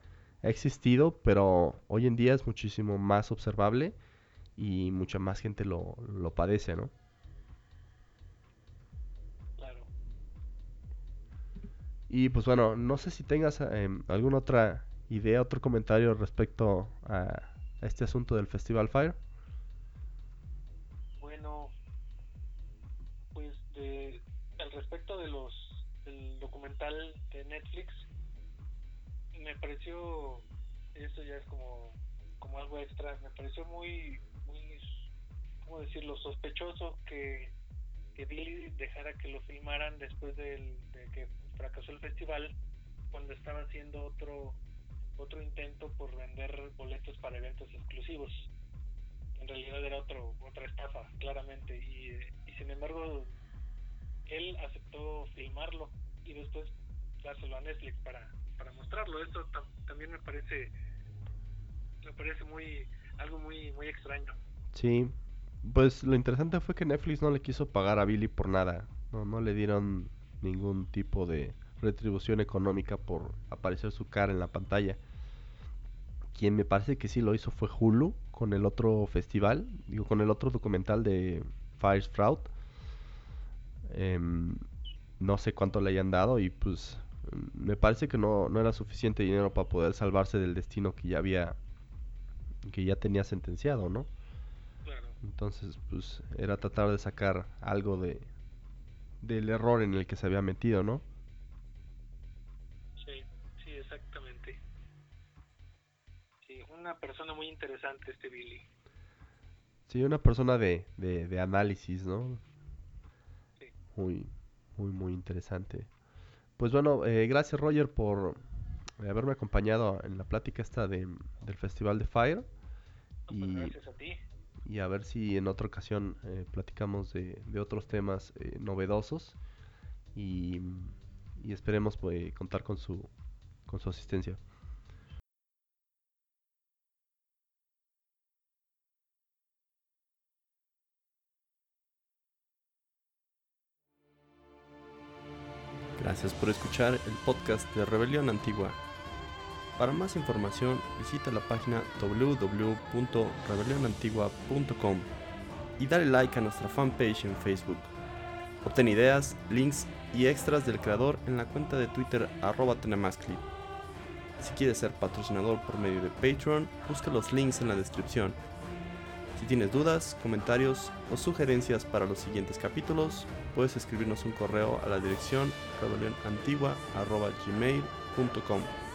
ha existido, pero hoy en día es muchísimo más observable y mucha más gente lo, lo padece, ¿no? Claro. Y pues bueno, no sé si tengas eh, alguna otra idea, otro comentario respecto a, este asunto del Festival Fire. Bueno, pues de, al respecto de los del documental de Netflix, me pareció, eso ya es como, como algo extra, me pareció muy ¿cómo decirlo?, sospechoso que, que Billy dejara que lo filmaran después de que fracasó el festival, cuando estaba haciendo otro otro intento por vender boletos para eventos exclusivos. En realidad era otro otra estafa, claramente. Y, sin embargo, él aceptó filmarlo y después dárselo a Netflix para, para mostrarlo. Esto también me parece me parece muy algo muy muy extraño. Sí, pues lo interesante fue que Netflix no le quiso pagar a Billy por nada. No, no le dieron ningún tipo de retribución económica por aparecer su cara en la pantalla. Quien me parece que sí lo hizo fue Hulu con el otro festival, digo, con el otro documental de Fire Fraud. Em, no sé cuánto le hayan dado y pues me parece que no, no era suficiente dinero para poder salvarse del destino que ya había, que ya tenía sentenciado, ¿no? Entonces, pues era tratar de sacar algo de del error en el que se había metido, ¿no? Una persona muy interesante este Billy. Sí, una persona de, de, análisis, ¿no? Sí. Muy, muy, muy interesante. Pues bueno, eh, gracias Roger por haberme acompañado en la plática esta de, del Festival de Fire. Pues y... gracias a ti y a ver si en otra ocasión eh, platicamos de, otros temas eh, novedosos y, y esperemos pues, contar con su, con su asistencia. Gracias por escuchar el podcast de Rebelión Antigua. Para más información visita la página www.rebelionantigua.com y dale like a nuestra fanpage en Facebook. Obtén ideas, links y extras del creador en la cuenta de Twitter arroba. Si quieres ser patrocinador por medio de Patreon, busca los links en la descripción. Si tienes dudas, comentarios o sugerencias para los siguientes capítulos, puedes escribirnos un correo a la dirección rebelionantigua.gmail.com.